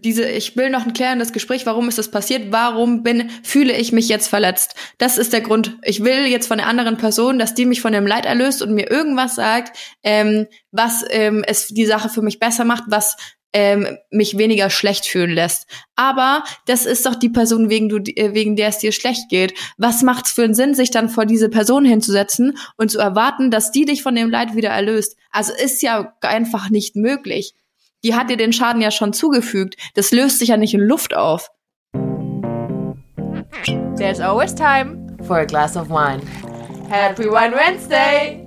diese, ich will noch ein klärendes Gespräch, warum ist das passiert, warum bin, fühle ich mich jetzt verletzt. Das ist der Grund. Ich will jetzt von der anderen Person, dass die mich von dem Leid erlöst und mir irgendwas sagt, ähm, was ähm, es die Sache für mich besser macht, was ähm, mich weniger schlecht fühlen lässt. Aber das ist doch die Person, wegen, du, äh, wegen der es dir schlecht geht. Was macht's für einen Sinn, sich dann vor diese Person hinzusetzen und zu erwarten, dass die dich von dem Leid wieder erlöst? Also ist ja einfach nicht möglich. Die hat dir den Schaden ja schon zugefügt. Das löst sich ja nicht in Luft auf. There's always time for a glass of wine. Happy Wine Wednesday!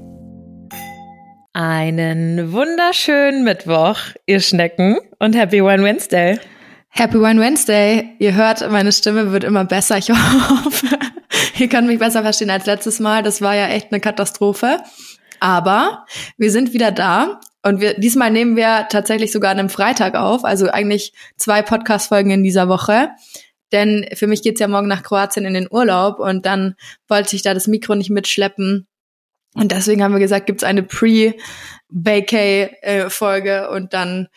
Einen wunderschönen Mittwoch, ihr Schnecken, und Happy Wine Wednesday. Happy Wine Wednesday. Ihr hört, meine Stimme wird immer besser. Ich hoffe, ihr könnt mich besser verstehen als letztes Mal. Das war ja echt eine Katastrophe. Aber wir sind wieder da und wir diesmal nehmen wir tatsächlich sogar an einem Freitag auf, also eigentlich zwei Podcast Folgen in dieser Woche. Denn für mich geht's ja morgen nach Kroatien in den Urlaub und dann wollte ich da das Mikro nicht mitschleppen und deswegen haben wir gesagt, gibt's eine Pre-Vacay-Folge und dann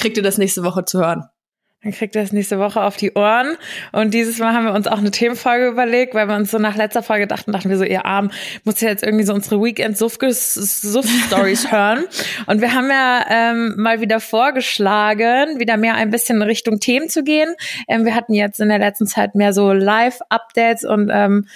kriegt ihr das nächste Woche zu hören. Dann kriegt ihr das nächste Woche auf die Ohren. Und dieses Mal haben wir uns auch eine Themenfolge überlegt, weil wir uns so nach letzter Folge dachten, dachten wir so, ihr Arm, muss ja jetzt irgendwie so unsere Weekend-Suff-Stories hören. Und wir haben ja ähm, mal wieder vorgeschlagen, wieder mehr ein bisschen in Richtung Themen zu gehen. Ähm, wir hatten jetzt in der letzten Zeit mehr so Live-Updates und ähm,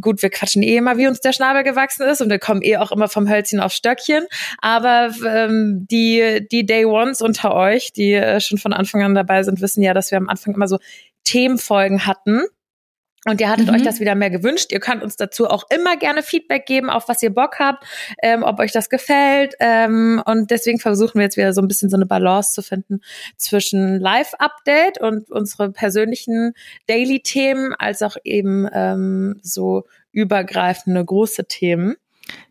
gut, wir quatschen eh immer, wie uns der Schnabel gewachsen ist und wir kommen eh auch immer vom Hölzchen auf Stöckchen. Aber ähm, die, die Day Ones unter euch, die äh, schon von Anfang an dabei sind, wissen ja, dass wir am Anfang immer so Themenfolgen hatten. Und ihr hattet mhm. euch das wieder mehr gewünscht. Ihr könnt uns dazu auch immer gerne Feedback geben, auf was ihr Bock habt, ähm, ob euch das gefällt. Ähm, und deswegen versuchen wir jetzt wieder so ein bisschen so eine Balance zu finden zwischen Live-Update und unsere persönlichen Daily-Themen, als auch eben ähm, so übergreifende große Themen.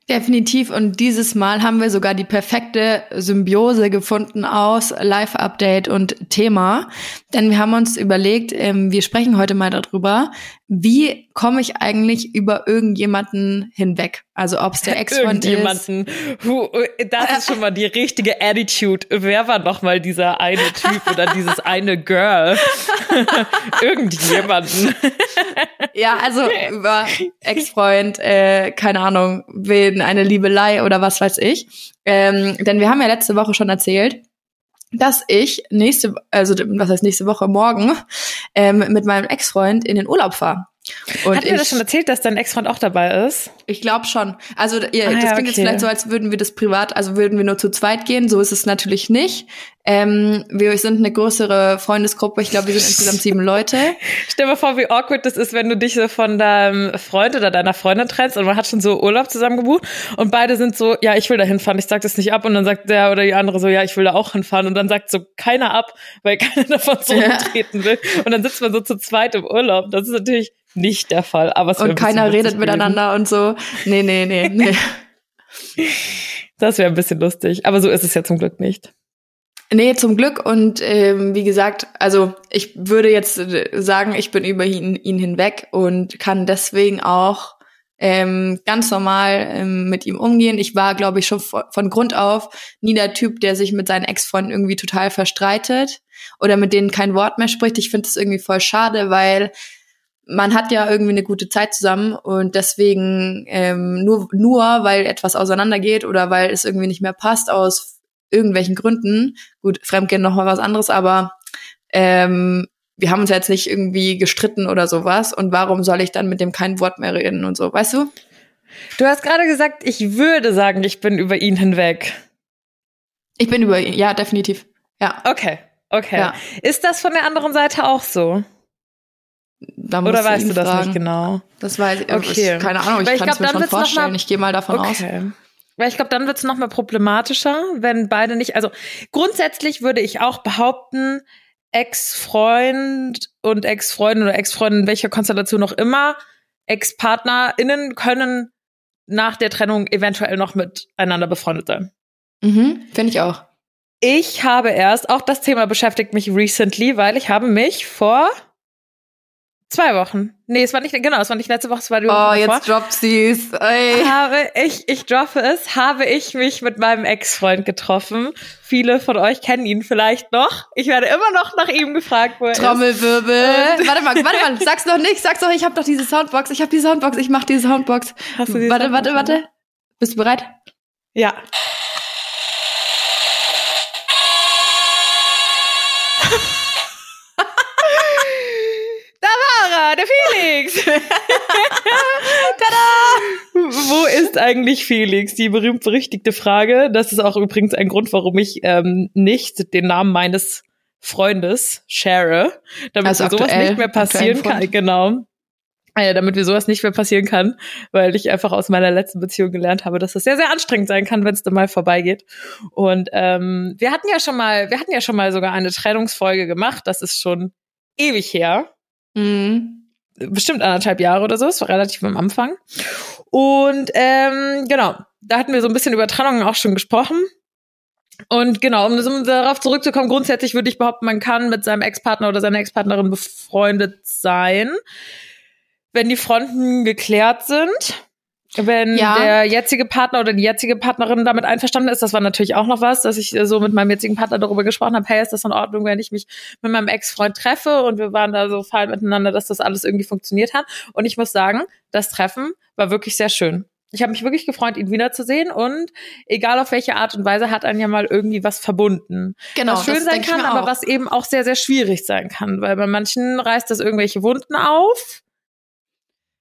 Definitiv. Und dieses Mal haben wir sogar die perfekte Symbiose gefunden aus Live-Update und Thema. Denn wir haben uns überlegt, ähm, wir sprechen heute mal darüber, wie komme ich eigentlich über irgendjemanden hinweg? Also ob es der Ex-Freund ist. Irgendjemanden. Das ist schon mal die richtige Attitude. Wer war noch mal dieser eine Typ oder dieses eine Girl? Irgendjemanden. ja, also über Ex-Freund, äh, keine Ahnung, wen, eine Liebelei oder was weiß ich. Ähm, denn wir haben ja letzte Woche schon erzählt, dass ich nächste, also was heißt nächste Woche, morgen, ähm, mit meinem Ex-Freund in den Urlaub fahre. Und Hat dir das schon erzählt, dass dein Ex-Freund auch dabei ist? Ich glaube schon. Also ihr, ah, das ja, klingt okay. jetzt vielleicht so, als würden wir das privat, also würden wir nur zu zweit gehen. So ist es natürlich nicht. Ähm, wir sind eine größere Freundesgruppe. Ich glaube, wir sind insgesamt sieben Leute. Stell dir mal vor, wie awkward das ist, wenn du dich so von deinem Freund oder deiner Freundin trennst und man hat schon so Urlaub zusammen gebucht und beide sind so, ja, ich will da hinfahren, ich sag das nicht ab und dann sagt der oder die andere so, ja, ich will da auch hinfahren und dann sagt so keiner ab, weil keiner davon zurücktreten ja. will und dann sitzt man so zu zweit im Urlaub. Das ist natürlich nicht der Fall. Aber es und keiner redet miteinander und so. Nee, nee, nee, nee. das wäre ein bisschen lustig. Aber so ist es ja zum Glück nicht. Nee, zum Glück. Und ähm, wie gesagt, also ich würde jetzt äh, sagen, ich bin über ihn, ihn hinweg und kann deswegen auch ähm, ganz normal ähm, mit ihm umgehen. Ich war, glaube ich, schon von Grund auf nie der Typ, der sich mit seinen Ex-Freunden irgendwie total verstreitet oder mit denen kein Wort mehr spricht. Ich finde das irgendwie voll schade, weil man hat ja irgendwie eine gute Zeit zusammen und deswegen ähm, nur, nur weil etwas auseinandergeht oder weil es irgendwie nicht mehr passt aus irgendwelchen Gründen, gut, Fremdgehen noch mal was anderes, aber ähm, wir haben uns jetzt nicht irgendwie gestritten oder sowas und warum soll ich dann mit dem kein Wort mehr reden und so, weißt du? Du hast gerade gesagt, ich würde sagen, ich bin über ihn hinweg. Ich bin über ihn, ja, definitiv. Ja. Okay, okay. Ja. Ist das von der anderen Seite auch so? Oder weißt du das fragen. nicht genau? Das weiß ich, okay. Ich, keine Ahnung, ich, ich kann es mir schon vorstellen. Ich gehe mal davon okay. aus. Weil ich glaube, dann wird es noch mal problematischer, wenn beide nicht. Also grundsätzlich würde ich auch behaupten, Ex-Freund und Ex-Freundin oder Ex-Freundin, welcher Konstellation noch immer, Ex-PartnerInnen können nach der Trennung eventuell noch miteinander befreundet sein. Mhm, finde ich auch. Ich habe erst, auch das Thema beschäftigt mich recently, weil ich habe mich vor Zwei Wochen. Nee, es war nicht, genau, es war nicht letzte Woche, es war die Woche Oh, jetzt droppt sie's. Ey. habe ich, ich droppe es, habe ich mich mit meinem Ex-Freund getroffen. Viele von euch kennen ihn vielleicht noch. Ich werde immer noch nach ihm gefragt, wo er ist. Trommelwirbel. warte mal, warte mal, sag's noch nicht, sag's doch, ich habe doch diese Soundbox, ich habe die Soundbox, ich mach die Soundbox. Hast du die warte, Soundbox warte, warte. Bist du bereit? Ja. Der Felix. Tada! Wo ist eigentlich Felix? Die berühmt-berüchtigte Frage. Das ist auch übrigens ein Grund, warum ich ähm, nicht den Namen meines Freundes share, damit Also sowas nicht mehr passieren kann. Genau. Äh, damit mir sowas nicht mehr passieren kann, weil ich einfach aus meiner letzten Beziehung gelernt habe, dass das sehr, sehr anstrengend sein kann, wenn es dann mal vorbeigeht. Und ähm, wir hatten ja schon mal, wir hatten ja schon mal sogar eine Trennungsfolge gemacht. Das ist schon ewig her Mhm. Bestimmt anderthalb Jahre oder so, es war relativ am Anfang. Und ähm, genau, da hatten wir so ein bisschen über Trennungen auch schon gesprochen. Und genau, um, um darauf zurückzukommen, grundsätzlich würde ich behaupten, man kann mit seinem Ex-Partner oder seiner Ex-Partnerin befreundet sein, wenn die Fronten geklärt sind. Wenn Ja. der jetzige Partner oder die jetzige Partnerin damit einverstanden ist, das war natürlich auch noch was, dass ich äh, so mit meinem jetzigen Partner darüber gesprochen habe, hey, ist das in Ordnung, wenn ich mich mit meinem Ex-Freund treffe und wir waren da so fein miteinander, dass das alles irgendwie funktioniert hat. Und ich muss sagen, das Treffen war wirklich sehr schön. Ich habe mich wirklich gefreut, ihn wiederzusehen und egal auf welche Art und Weise hat einen ja mal irgendwie was verbunden. Genau, was schön das sein kann, aber was eben auch sehr, sehr schwierig sein kann, weil bei manchen reißt das irgendwelche Wunden auf.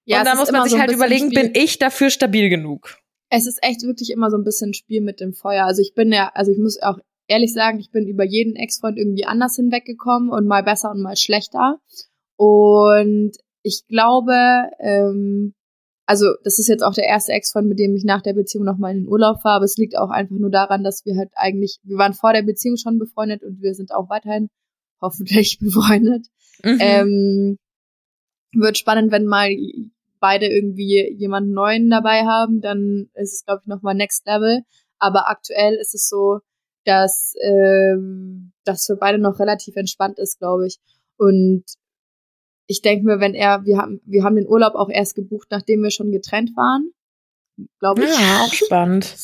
Ja, und dann ist muss man sich so halt überlegen, Spiel. bin ich dafür stabil genug? Es ist echt wirklich immer so ein bisschen Spiel mit dem Feuer. Also ich bin ja, also ich muss auch ehrlich sagen, ich bin über jeden Ex-Freund irgendwie anders hinweggekommen und mal besser und mal schlechter. Und ich glaube, ähm, also das ist jetzt auch der erste Ex-Freund, mit dem ich nach der Beziehung nochmal in den Urlaub fahre. Aber es liegt auch einfach nur daran, dass wir halt eigentlich, wir waren vor der Beziehung schon befreundet und wir sind auch weiterhin hoffentlich befreundet. Mhm. Ähm, wird spannend, wenn mal beide irgendwie jemanden neuen dabei haben, dann ist es, glaube ich, nochmal Next Level. Aber aktuell ist es so, dass ähm, das für beide noch relativ entspannt ist, glaube ich. Und ich denke mir, wenn er, wir haben, wir haben den Urlaub auch erst gebucht, nachdem wir schon getrennt waren, glaube ich. ja, auch spannend.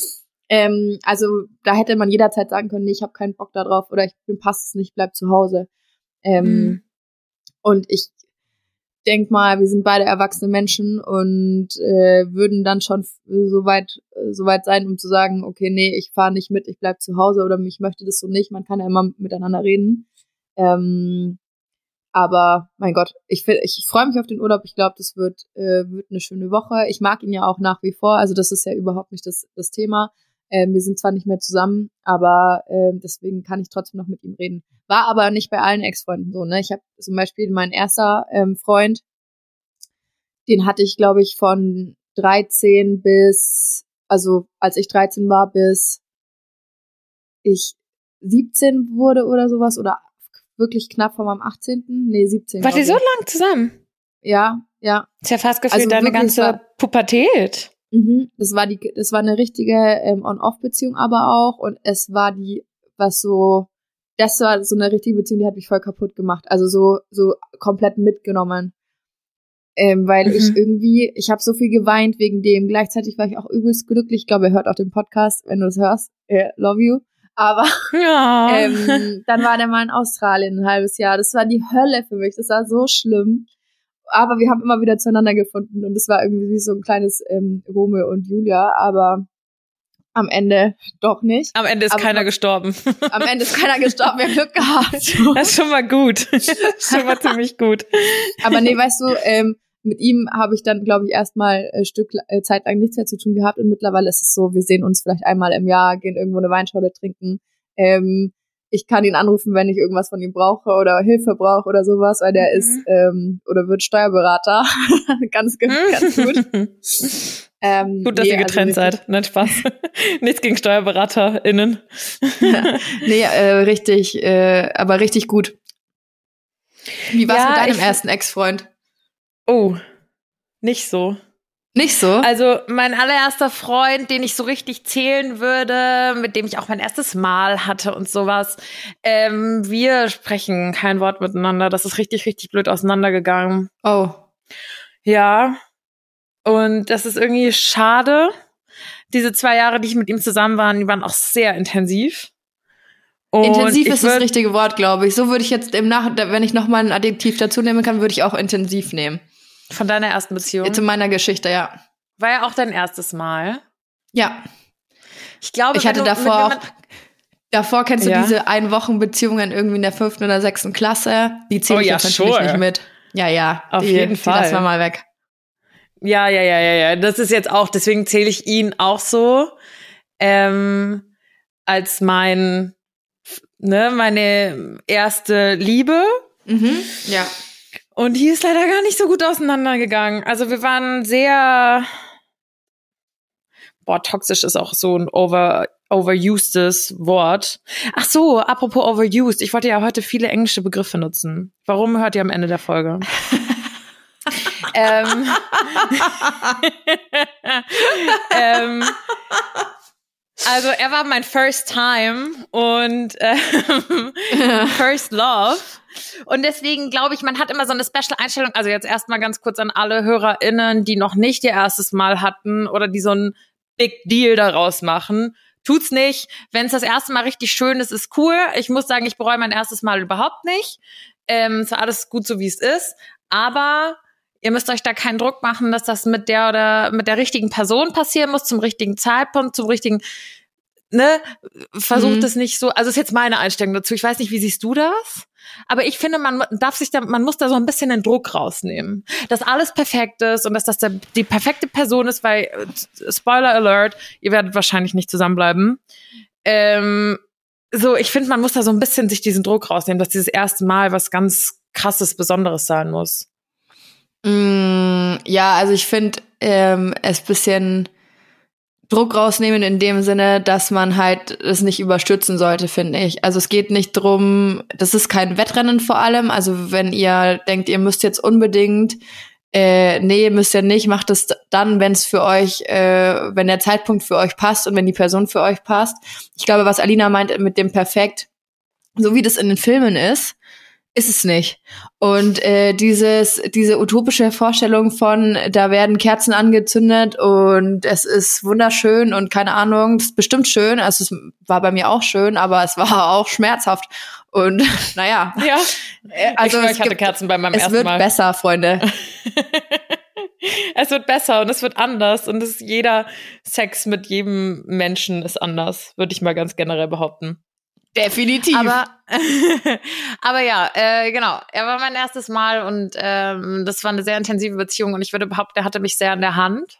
Ähm, also da hätte man jederzeit sagen können, nee, ich habe keinen Bock da drauf oder ich mir passt es nicht, bleib zu Hause. Ähm, Mhm. Und ich denk mal, wir sind beide erwachsene Menschen und äh, würden dann schon so weit, so weit sein, um zu sagen, okay, nee, ich fahre nicht mit, ich bleib zu Hause oder ich möchte das so nicht. Man kann ja immer miteinander reden. Ähm, aber mein Gott, ich, ich freue mich auf den Urlaub. Ich glaube, das wird, äh, wird eine schöne Woche. Ich mag ihn ja auch nach wie vor. Also das ist ja überhaupt nicht das, das Thema. Ähm, wir sind zwar nicht mehr zusammen, aber ähm, deswegen kann ich trotzdem noch mit ihm reden. War aber nicht bei allen Ex-Freunden so. Ne? Ich habe zum Beispiel meinen erster ähm, Freund, den hatte ich, glaube ich, von 13 bis, also als ich 13 war, bis ich 17 wurde oder sowas oder wirklich knapp vor meinem 18. Nee, 17. Wart ihr so lang zusammen? Ja, ja. Ist ja fast gefühlt Also deine ganze Pubertät. Mhm. Das war die, das war eine richtige ähm, On-Off-Beziehung aber auch und es war die, was so, das war so eine richtige Beziehung, die hat mich voll kaputt gemacht. Also so, so komplett mitgenommen. Ähm, weil ich Mhm. irgendwie, ich habe so viel geweint wegen dem. Gleichzeitig war ich auch übelst glücklich. Ich glaube, er hört auch den Podcast, wenn du das hörst. Äh, love you. Aber Ja. ähm, dann war der mal in Australien ein halbes Jahr. Das war die Hölle für mich. Das war so schlimm. Aber wir haben immer wieder zueinander gefunden und es war irgendwie wie so ein kleines ähm, Romeo und Julia, aber am Ende doch nicht. Am Ende ist aber keiner gestorben. Am Ende ist keiner gestorben, wir haben Glück gehabt. Das ist schon mal gut. Das ist schon mal ziemlich gut. Aber nee, weißt du, ähm, mit ihm habe ich dann, glaube ich, erstmal ein Stück äh, Zeit lang nichts mehr zu tun gehabt und mittlerweile ist es so, wir sehen uns vielleicht einmal im Jahr, gehen irgendwo eine Weinschorle trinken. Ähm, ich kann ihn anrufen, wenn ich irgendwas von ihm brauche oder Hilfe brauche oder sowas, weil der Mhm. ist ähm, oder wird Steuerberater. ganz, ge- ganz gut. Ähm, Gut, dass nee, ihr getrennt also seid. Nein, Spaß. Nichts gegen SteuerberaterInnen. nee, äh, richtig, äh, aber richtig gut. Wie war's Ja, mit deinem ersten Ex-Freund? Oh, nicht so. Nicht so? Also mein allererster Freund, den ich so richtig zählen würde, mit dem ich auch mein erstes Mal hatte und sowas. Ähm, wir sprechen kein Wort miteinander. Das ist richtig, richtig blöd auseinandergegangen. Oh. Ja. Und das ist irgendwie schade. Diese zwei Jahre, die ich mit ihm zusammen war, die waren auch sehr intensiv. Und intensiv ist das richtige Wort, glaube ich. So würde ich jetzt im Nach, wenn ich noch mal ein Adjektiv dazu nehmen kann, würde ich auch intensiv nehmen. Von deiner ersten Beziehung. Zu meiner Geschichte, ja. War ja auch dein erstes Mal. Ja. Ich glaube, Ich hatte du davor auch, davor kennst du Ja. diese Ein-Wochen-Beziehungen irgendwie in der fünften oder sechsten Klasse. Die zähle Oh ich ja, jetzt natürlich sure. nicht mit. Ja, ja. Auf die, jeden die Fall. lassen wir mal weg. Ja, ja, ja, ja, ja. Das ist jetzt auch, deswegen zähle ich ihn auch so ähm, als mein, ne, meine erste Liebe. Mhm. Ja. Und die ist leider gar nicht so gut auseinandergegangen. Also wir waren sehr, boah, toxisch ist auch so ein over, overusedes Wort. Ach so, apropos overused. Ich wollte ja heute viele englische Begriffe nutzen. Warum hört ihr am Ende der Folge? ähm, ähm, also er war mein First Time und ähm, First Love. Und deswegen glaube ich, man hat immer so eine Special-Einstellung. Also jetzt erstmal ganz kurz an alle HörerInnen, die noch nicht ihr erstes Mal hatten oder die so ein Big Deal daraus machen. Tut's nicht. Wenn es das erste Mal richtig schön ist, ist cool. Ich muss sagen, ich bereue mein erstes Mal überhaupt nicht. Ähm, es war alles gut so, wie es ist. Aber ihr müsst euch da keinen Druck machen, dass das mit der oder mit der richtigen Person passieren muss, zum richtigen Zeitpunkt, zum richtigen, ne? Versucht Mhm. es nicht so. Also ist jetzt meine Einstellung dazu. Ich weiß nicht, wie siehst du das? Aber ich finde, man darf sich da, man muss da so ein bisschen den Druck rausnehmen. Dass alles perfekt ist und dass das der, die perfekte Person ist, weil, äh, Spoiler Alert, ihr werdet wahrscheinlich nicht zusammenbleiben. Ähm, so, ich finde, man muss da so ein bisschen sich diesen Druck rausnehmen, dass dieses erste Mal was ganz krasses, Besonderes sein muss. Mm, ja, also ich finde ähm, es bisschen Druck rausnehmen in dem Sinne, dass man halt es nicht überstürzen sollte, finde ich. Also es geht nicht drum, das ist kein Wettrennen vor allem. Also wenn ihr denkt, ihr müsst jetzt unbedingt, äh, nee, müsst ihr nicht, macht es dann, wenn es für euch, äh, wenn der Zeitpunkt für euch passt und wenn die Person für euch passt. Ich glaube, was Alina meint mit dem Perfekt, so wie das in den Filmen ist, ist es nicht. Und äh, dieses, diese utopische Vorstellung von, da werden Kerzen angezündet und es ist wunderschön und keine Ahnung, es ist bestimmt schön. Also es war bei mir auch schön, aber es war auch schmerzhaft. Und naja, Ja. äh, Also ich, es, ich hatte gibt, Kerzen bei meinem es ersten wird Mal. besser, Freunde. es wird besser und es wird anders und es, jeder Sex mit jedem Menschen ist anders, würde ich mal ganz generell behaupten. Definitiv. Aber, aber ja, äh, genau. Er war mein erstes Mal und ähm, das war eine sehr intensive Beziehung und ich würde behaupten, er hatte mich sehr an der Hand.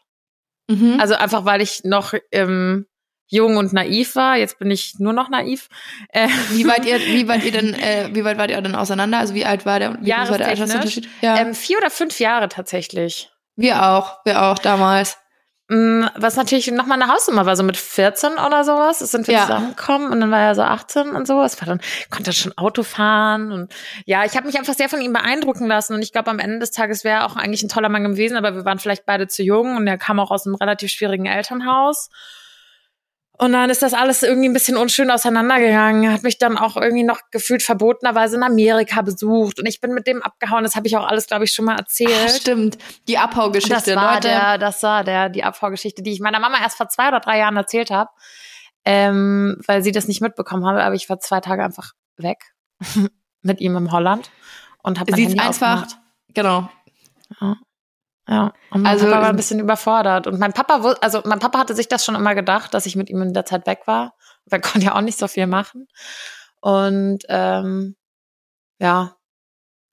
mhm. Also einfach, weil ich noch ähm, jung und naiv war. Jetzt bin ich nur noch naiv. Äh, wie weit ihr, wie weit ihr denn, äh, wie weit wart ihr denn auseinander? Also wie alt war der? Wie war der? Altersunterschied? Ja. ähm, vier oder fünf Jahre tatsächlich. wir auch, wir auch damals. Mm, Was natürlich nochmal eine Hausnummer war, so mit 14 oder sowas. Sind wir Ja. zusammengekommen und dann war er so 18 und so. Es war dann, konnte er schon Auto fahren und ja, ich habe mich einfach sehr von ihm beeindrucken lassen und ich glaube, am Ende des Tages wäre er auch eigentlich ein toller Mann gewesen, aber wir waren vielleicht beide zu jung und er kam auch aus einem relativ schwierigen Elternhaus. Und dann ist das alles irgendwie ein bisschen unschön auseinandergegangen. Er hat mich dann auch irgendwie noch gefühlt verbotenerweise in Amerika besucht und ich bin mit dem abgehauen. Das habe ich auch alles, glaube ich, schon mal erzählt. Ach, stimmt. Die Abhaugeschichte, Das war Leute. der, das war der, die Abvorgeschichte, die ich meiner Mama erst vor zwei oder drei Jahren erzählt habe, ähm, weil sie das nicht mitbekommen habe. Aber ich war zwei Tage einfach weg mit ihm im Holland und habe mein Handy einfach, aufgemacht. genau. Ja, und mein Also- Papa war ein bisschen überfordert. Und mein Papa, also mein Papa hatte sich das schon immer gedacht, dass ich mit ihm in der Zeit weg war. Wir konnten ja auch nicht so viel machen. Und ähm, ja,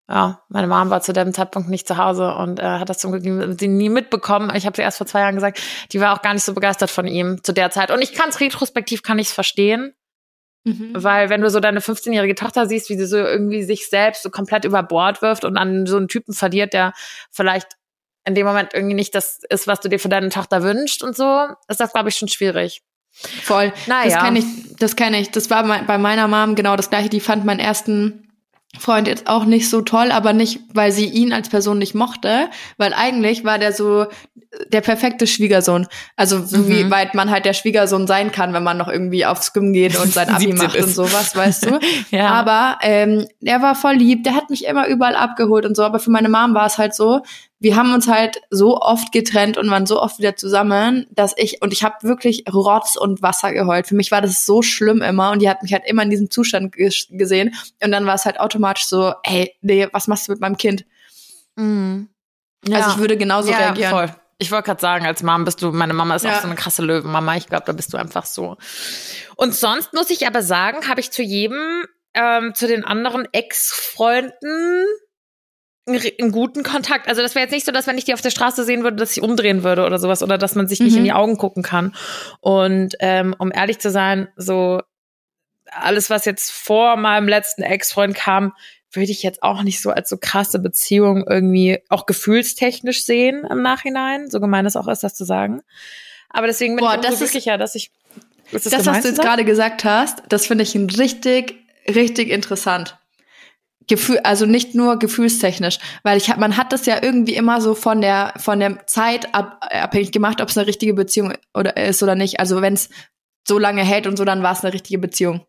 ja, meine Mom war zu dem Zeitpunkt nicht zu Hause und äh, hat das zum Glück nie mitbekommen. Ich habe sie erst vor zwei Jahren gesagt, die war auch gar nicht so begeistert von ihm zu der Zeit. Und ich kann es retrospektiv, kann ich es verstehen. Mhm. Weil wenn du so deine 15-jährige Tochter siehst, wie sie so irgendwie sich selbst so komplett über Bord wirft und an so einen Typen verliert, der vielleicht in dem Moment irgendwie nicht das ist, was du dir für deine Tochter wünschst und so, ist das, glaube ich, schon schwierig. Voll. Naja. Das kenne ich, das kenne ich. Das war bei meiner Mom genau das gleiche. Die fand meinen ersten Freund jetzt auch nicht so toll, aber nicht, weil sie ihn als Person nicht mochte, weil eigentlich war der so der perfekte Schwiegersohn. Also so Mhm. wie weit man halt der Schwiegersohn sein kann, wenn man noch irgendwie aufs Gym geht und sein Abi 17 macht ist. und sowas, weißt du. Ja. Aber ähm, der war voll lieb, der hat mich immer überall abgeholt und so. Aber für meine Mom war es halt so, wir haben uns halt so oft getrennt und waren so oft wieder zusammen, dass ich, und ich habe wirklich Rotz und Wasser geheult. Für mich war das so schlimm immer und die hat mich halt immer in diesem Zustand ges gesehen. Und dann war es halt automatisch so, hey, nee, was machst du mit meinem Kind? Mhm. Also ich würde genauso ja, reagieren. Voll. Ich wollte gerade sagen, als Mom bist du, meine Mama ist Ja. auch so eine krasse Löwenmama. Ich glaube, da bist du einfach so. Und sonst muss ich aber sagen, habe ich zu jedem, ähm, zu den anderen Ex-Freunden einen, guten Kontakt. Also das wäre jetzt nicht so, dass wenn ich die auf der Straße sehen würde, dass ich umdrehen würde oder sowas oder dass man sich nicht Mhm. in die Augen gucken kann. Und ähm, um ehrlich zu sein, so alles, was jetzt vor meinem letzten Ex-Freund kam, würde ich jetzt auch nicht so als so krasse Beziehung irgendwie auch gefühlstechnisch sehen im Nachhinein. So gemein es auch ist, das zu sagen. Aber deswegen bin Boah, ich das ist- glücklicher, dass ich. Ist Das, gemein was du jetzt gerade gesagt hast, das finde ich ein richtig, richtig interessant. Gefühl, also nicht nur gefühlstechnisch, weil ich hab, man hat das ja irgendwie immer so von der von der Zeit ab, abhängig gemacht, ob es eine richtige Beziehung oder ist oder nicht. Also wenn es so lange hält und so, dann war es eine richtige Beziehung.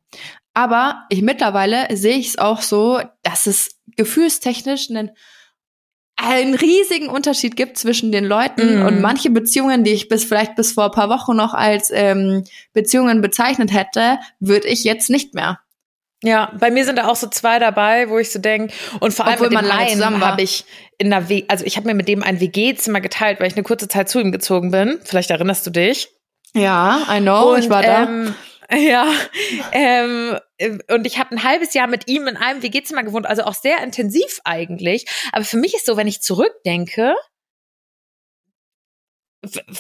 Aber ich mittlerweile sehe ich es auch so, dass es gefühlstechnisch einen einen riesigen Unterschied gibt zwischen den Leuten Mhm. und manche Beziehungen, die ich bis vielleicht bis vor ein paar Wochen noch als ähm, Beziehungen bezeichnet hätte, würde ich jetzt nicht mehr. Ja, bei mir sind da auch so zwei dabei, wo ich so denke, und vor allem Obwohl mit dem einen zusammen war. habe ich in der W, also ich habe mir mit dem ein WG-Zimmer geteilt, weil ich eine kurze Zeit zu ihm gezogen bin. Vielleicht erinnerst du dich. Ja, I know, ich war da. Ähm, ja, ähm, und ich habe ein halbes Jahr mit ihm in einem WG-Zimmer gewohnt, also auch sehr intensiv eigentlich. Aber für mich ist so, wenn ich zurückdenke,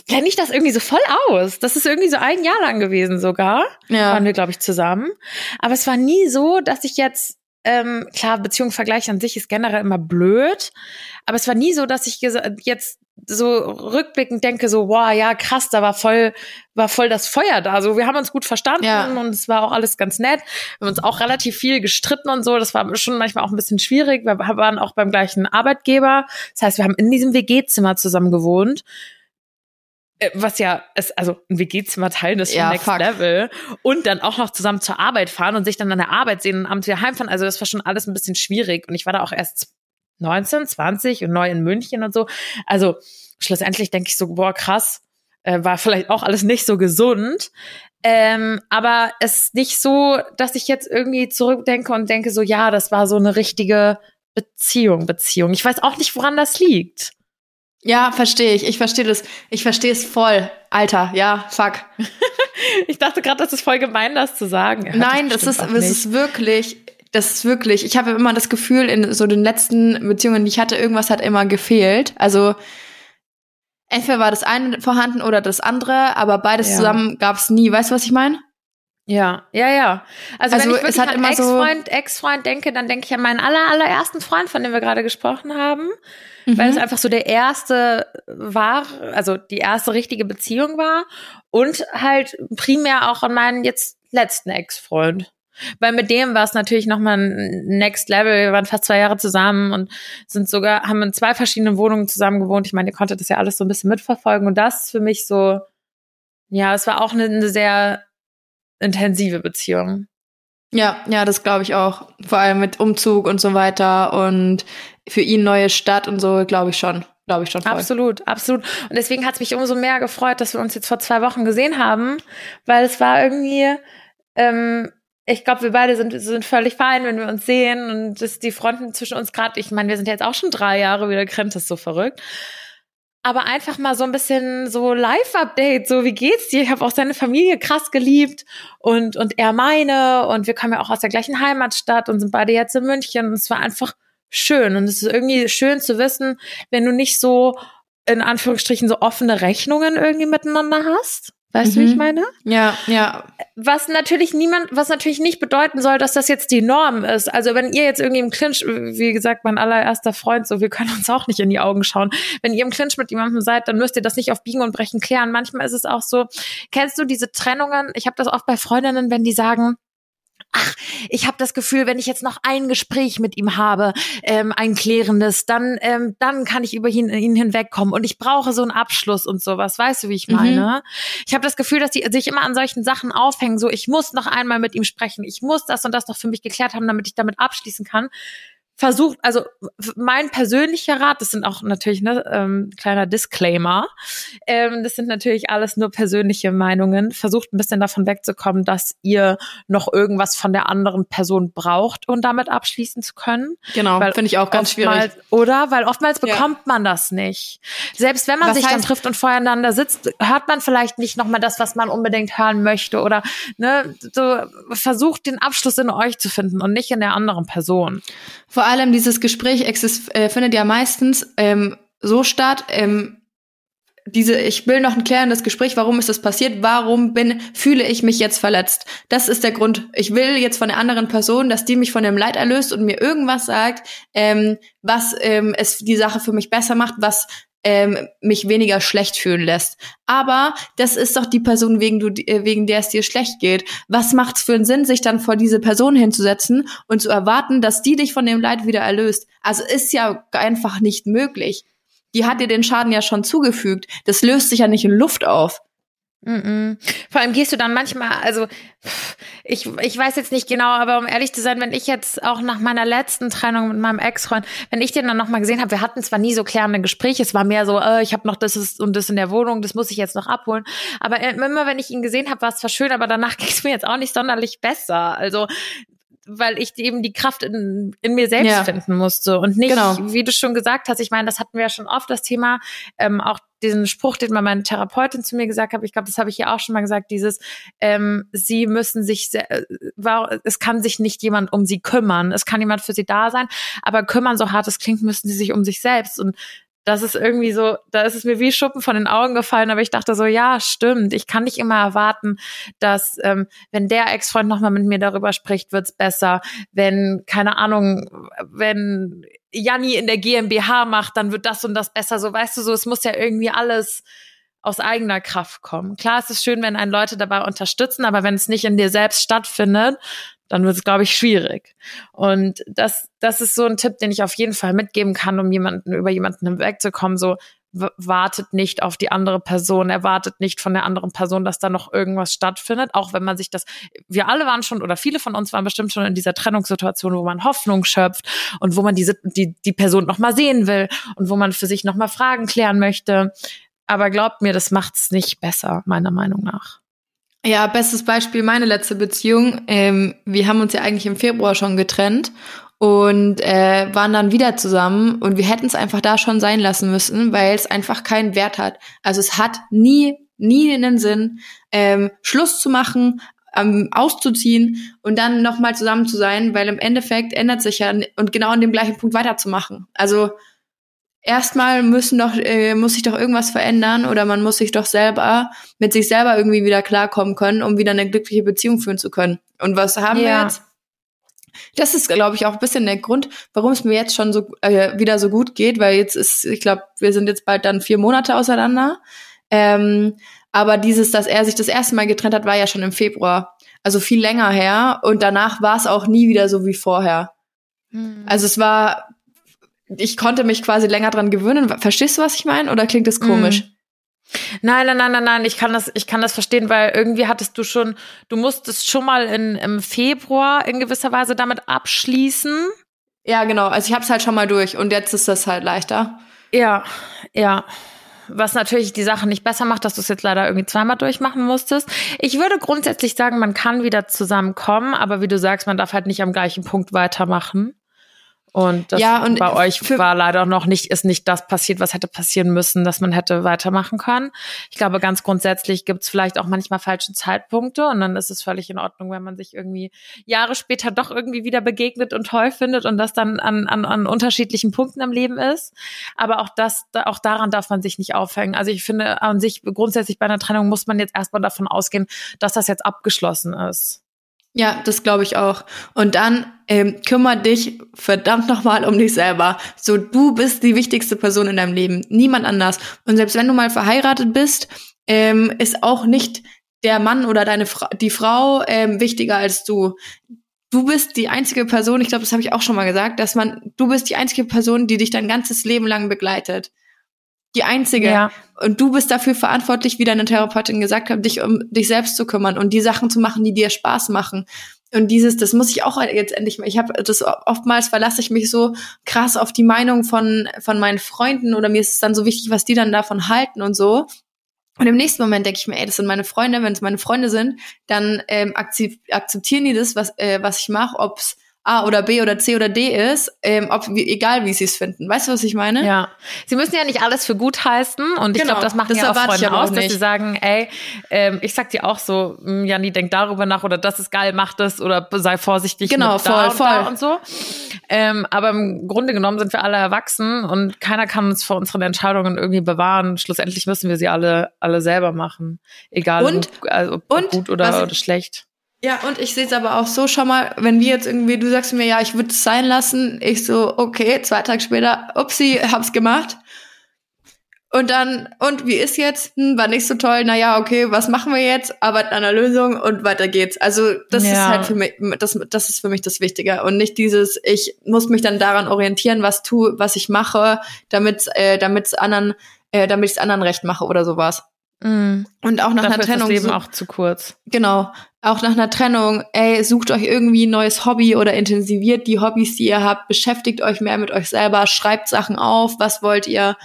blende ich das irgendwie so voll aus. Das ist irgendwie so ein Jahr lang gewesen sogar. Ja. Waren wir, glaube ich, zusammen. Aber es war nie so, dass ich jetzt, ähm, klar, Beziehung Vergleich an sich ist generell immer blöd. Aber es war nie so, dass ich jetzt so rückblickend denke, so, wow, ja, krass, da war voll, war voll das Feuer da. So, wir haben uns gut verstanden Ja. und es war auch alles ganz nett. Wir haben uns auch relativ viel gestritten und so. Das war schon manchmal auch ein bisschen schwierig. Wir waren auch beim gleichen Arbeitgeber. Das heißt, wir haben in diesem WG-Zimmer zusammen gewohnt. Äh, Was ja, ist, also ein WG-Zimmer teilen ist schon Ja, Next fuck. Level. Und dann auch noch zusammen zur Arbeit fahren und sich dann an der Arbeit sehen und abends wieder heimfahren. Also das war schon alles ein bisschen schwierig. Und ich war da auch erst 19, 20 und neu in München und so. Also schlussendlich denke ich so, boah, krass, äh, war vielleicht auch alles nicht so gesund. Ähm, aber es ist nicht so, dass ich jetzt irgendwie zurückdenke und denke so, ja, das war so eine richtige Beziehung, Beziehung. Ich weiß auch nicht, woran das liegt. Ja, verstehe ich. Ich verstehe das. Ich verstehe es voll. Alter, ja, fuck. Ich dachte gerade, das ist voll gemein, das zu sagen. Nein, das bestimmt ist, das ist wirklich, das ist wirklich. Ich habe immer das Gefühl, in so den letzten Beziehungen, die ich hatte, irgendwas hat immer gefehlt. Also entweder war das eine vorhanden oder das andere, aber beides Ja. zusammen gab es nie. Weißt du, was ich meine? Ja, ja, ja. Also, Also, wenn ich wirklich an immer so- Ex-Freund, Ex-Freund denke, dann denke ich an meinen aller, allerersten Freund, von dem wir gerade gesprochen haben. Weil es Mhm. einfach so der erste war, also die erste richtige Beziehung war. Und halt primär auch an meinen jetzt letzten Ex-Freund. Weil mit dem war es natürlich nochmal ein Next Level. Wir waren fast zwei Jahre zusammen und sind sogar, haben in zwei verschiedenen Wohnungen zusammen gewohnt. Ich meine, ihr konntet das ja alles so ein bisschen mitverfolgen. Und das ist für mich so, ja, es war auch eine, eine sehr intensive Beziehung. Ja, ja, das glaube ich auch. Vor allem mit Umzug und so weiter und für ihn neue Stadt und so, glaube ich schon. Glaube ich schon voll. Absolut, absolut. Und deswegen hat es mich umso mehr gefreut, dass wir uns jetzt vor zwei Wochen gesehen haben, weil es war irgendwie, ähm, ich glaube, wir beide sind, sind völlig fein, wenn wir uns sehen und dass die Fronten zwischen uns gerade, ich meine, wir sind jetzt auch schon drei Jahre wieder das ist so verrückt. Aber einfach mal so ein bisschen so Live-Update, so wie geht's dir? Ich habe auch seine Familie krass geliebt und, und er meine und wir kommen ja auch aus der gleichen Heimatstadt und sind beide jetzt in München und es war einfach schön und es ist irgendwie schön zu wissen, wenn du nicht so in Anführungsstrichen so offene Rechnungen irgendwie miteinander hast. Weißt du, wie Mhm. ich meine? Ja, ja. Was natürlich niemand, was natürlich nicht bedeuten soll, dass das jetzt die Norm ist. Also wenn ihr jetzt irgendwie im Clinch, wie gesagt, mein allererster Freund, so wir können uns auch nicht in die Augen schauen. Wenn ihr im Clinch mit jemandem seid, dann müsst ihr das nicht auf Biegen und Brechen klären. Manchmal ist es auch so, kennst du diese Trennungen? Ich habe das oft bei Freundinnen, wenn die sagen, ach, ich habe das Gefühl, wenn ich jetzt noch ein Gespräch mit ihm habe, ähm, ein klärendes, dann, ähm, dann kann ich über ihn, ihn hinwegkommen und ich brauche so einen Abschluss und sowas. Weißt du, wie ich Mhm. meine? Ich habe das Gefühl, dass die sich immer an solchen Sachen aufhängen. So, ich muss noch einmal mit ihm sprechen. Ich muss das und das noch für mich geklärt haben, damit ich damit abschließen kann. Versucht, also mein persönlicher Rat, das sind auch natürlich ne, ähm, kleiner Disclaimer, ähm, das sind natürlich alles nur persönliche Meinungen. Versucht ein bisschen davon wegzukommen, dass ihr noch irgendwas von der anderen Person braucht, um damit abschließen zu können. Genau, finde ich auch ganz oftmals, schwierig. Oder? Weil oftmals Ja. bekommt man das nicht. Selbst wenn man Was sich dann trifft und voreinander sitzt, hört man vielleicht nicht nochmal das, was man unbedingt hören möchte. Oder ne, so versucht den Abschluss in euch zu finden und nicht in der anderen Person. Vor allem dieses Gespräch äh, findet ja meistens ähm, so statt, ähm, diese, ich will noch ein klärendes Gespräch, warum ist das passiert, warum bin, fühle ich mich jetzt verletzt. Das ist der Grund. Ich will jetzt von der anderen Person, dass die mich von dem Leid erlöst und mir irgendwas sagt, ähm, was ähm, es die Sache für mich besser macht, was ähm, mich weniger schlecht fühlen lässt. Aber das ist doch die Person, wegen, du, äh, wegen der es dir schlecht geht. Was macht es für einen Sinn, sich dann vor diese Person hinzusetzen und zu erwarten, dass die dich von dem Leid wieder erlöst? Also ist ja einfach nicht möglich. Die hat dir den Schaden ja schon zugefügt. Das löst sich ja nicht in Luft auf. Mm-mm. Vor allem gehst du dann manchmal, also ich, ich weiß jetzt nicht genau, aber um ehrlich zu sein, wenn ich jetzt auch nach meiner letzten Trennung mit meinem Ex-Freund, wenn ich den dann nochmal gesehen habe, wir hatten zwar nie so klärende Gespräche, es war mehr so, äh, ich habe noch das und das in der Wohnung, das muss ich jetzt noch abholen. Aber äh, immer wenn ich ihn gesehen habe, war es zwar schön, aber danach ging es mir jetzt auch nicht sonderlich besser. Also weil ich eben die Kraft in, in mir selbst Ja. finden musste. Und nicht, Genau. wie du schon gesagt hast, ich meine, das hatten wir ja schon oft das Thema, ähm, auch diesen Spruch, den mal meine Therapeutin zu mir gesagt hat, ich glaube, das habe ich ja auch schon mal gesagt, dieses, ähm, sie müssen sich, äh, es kann sich nicht jemand um sie kümmern, es kann jemand für sie da sein, aber kümmern, so hart es klingt, müssen sie sich um sich selbst. Und das ist irgendwie so, da ist es mir wie Schuppen von den Augen gefallen, aber ich dachte so, ja, stimmt, ich kann nicht immer erwarten, dass ähm, wenn der Ex-Freund nochmal mit mir darüber spricht, wird's besser. Wenn, keine Ahnung, wenn Janni in der GmbH macht, dann wird das und das besser. So, weißt du, so, es muss ja irgendwie alles aus eigener Kraft kommen. Klar, es ist schön, wenn einen Leute dabei unterstützen, aber wenn es nicht in dir selbst stattfindet, dann wird es, glaube ich, schwierig. Und das, das ist so ein Tipp, den ich auf jeden Fall mitgeben kann, um jemanden, über jemanden hinwegzukommen. So, wartet nicht auf die andere Person, erwartet nicht von der anderen Person, dass da noch irgendwas stattfindet, auch wenn man sich das, wir alle waren schon oder viele von uns waren bestimmt schon in dieser Trennungssituation, wo man Hoffnung schöpft und wo man diese, die, die Person noch mal sehen will und wo man für sich noch mal Fragen klären möchte. Aber glaubt mir, das macht's nicht besser, meiner Meinung nach. Ja, bestes Beispiel meine letzte Beziehung. Ähm, wir haben uns ja eigentlich im Februar schon getrennt und äh, waren dann wieder zusammen und wir hätten es einfach da schon sein lassen müssen, weil es einfach keinen Wert hat. Also es hat nie, nie einen Sinn, ähm, Schluss zu machen, ähm, auszuziehen und dann nochmal zusammen zu sein, weil im Endeffekt ändert sich ja und genau an dem gleichen Punkt weiterzumachen. Also erstmal müssen doch, äh, muss sich doch irgendwas verändern oder man muss sich doch selber mit sich selber irgendwie wieder klarkommen können, um wieder eine glückliche Beziehung führen zu können. Und was haben wir Ja. jetzt? Das ist, glaube ich, auch ein bisschen der Grund, warum es mir jetzt schon so äh, wieder so gut geht, weil jetzt ist, ich glaube, wir sind jetzt bald dann vier Monate auseinander. Ähm, aber dieses, dass er sich das erste Mal getrennt hat, war ja schon im Februar. Also viel länger her. Und danach war es auch nie wieder so wie vorher. Also es war, ich konnte mich quasi länger dran gewöhnen. Verstehst du, was ich meine? Oder klingt das komisch? Nein, nein, nein, nein, nein, ich kann das, ich kann das verstehen, weil irgendwie hattest du schon, du musstest schon mal in, im Februar in gewisser Weise damit abschließen. Ja, genau. Also ich habe es halt schon mal durch und jetzt ist das halt leichter. Ja, ja. Was natürlich die Sache nicht besser macht, dass du es jetzt leider irgendwie zweimal durchmachen musstest. Ich würde grundsätzlich sagen, man kann wieder zusammenkommen, aber wie du sagst, man darf halt nicht am gleichen Punkt weitermachen. Und das Ja, und bei euch war leider noch nicht, ist nicht das passiert, was hätte passieren müssen, dass man hätte weitermachen können. Ich glaube, ganz grundsätzlich gibt es vielleicht auch manchmal falsche Zeitpunkte und dann ist es völlig in Ordnung, wenn man sich irgendwie Jahre später doch irgendwie wieder begegnet und toll findet und das dann an, an, an unterschiedlichen Punkten im Leben ist. Aber auch das, da- auch daran darf man sich nicht aufhängen. Also ich finde an sich grundsätzlich bei einer Trennung muss man jetzt erstmal davon ausgehen, dass das jetzt abgeschlossen ist. Ja, das glaube ich auch. Und dann ähm, kümmere dich verdammt nochmal um dich selber. So, du bist die wichtigste Person in deinem Leben, niemand anders. Und selbst wenn du mal verheiratet bist, ähm, ist auch nicht der Mann oder deine Fra die Frau ähm, wichtiger als du. du bist die einzige Person, ich glaube, das habe ich auch schon mal gesagt, dass man, du bist die einzige Person, die dich dein ganzes Leben lang begleitet. Die einzige. Ja. Und du bist dafür verantwortlich, wie deine Therapeutin gesagt hat, dich um dich selbst zu kümmern und die Sachen zu machen, die dir Spaß machen. Und dieses, das muss ich auch jetzt endlich mal. Ich habe das oftmals verlasse ich mich so krass auf die Meinung von von meinen Freunden oder mir ist es dann so wichtig, was die dann davon halten und so. Und im nächsten Moment denke ich mir, ey, das sind meine Freunde. Wenn es meine Freunde sind, dann ähm, akzeptieren die das, was äh, was ich mache, ob's A oder B oder C oder D ist, ähm, ob, wie, egal wie sie es finden. Weißt du, was ich meine? Ja. Sie müssen ja nicht alles für gut heißen und ich Genau, glaube, das machen das ja auch Freunde aber aus, auch dass nicht. sie sagen, ey, ähm, ich sag dir auch so, hm, Janni, denk darüber nach oder das ist geil, mach das oder sei vorsichtig Genau, mit da voll, und da voll. und so. Ähm, aber im Grunde genommen sind wir alle erwachsen und keiner kann uns vor unseren Entscheidungen irgendwie bewahren. Schlussendlich müssen wir sie alle alle selber machen, egal Und- ob, also, ob und gut oder, oder schlecht. Ja, und ich sehe es aber auch so, schau mal, wenn wir jetzt irgendwie, du sagst mir, ja, ich würde es sein lassen, ich so, okay, zwei Tage später, upsi, hab's gemacht. Und dann, und wie ist jetzt? Hm, war nicht so toll, naja, okay, was machen wir jetzt? Arbeiten an einer Lösung und weiter geht's. Also das ist Ja. halt für mich, das, das ist für mich das Wichtige. Und nicht dieses, ich muss mich dann daran orientieren, was tu, was ich mache, damit äh, damit's anderen, äh, damit ich's anderen recht mache oder sowas. Mhm. Und auch nach Dafür einer ist das Trennung. Leben auch zu kurz. Genau. Auch nach einer Trennung, ey, sucht euch irgendwie ein neues Hobby oder intensiviert die Hobbys, die ihr habt, beschäftigt euch mehr mit euch selber, schreibt Sachen auf, was wollt ihr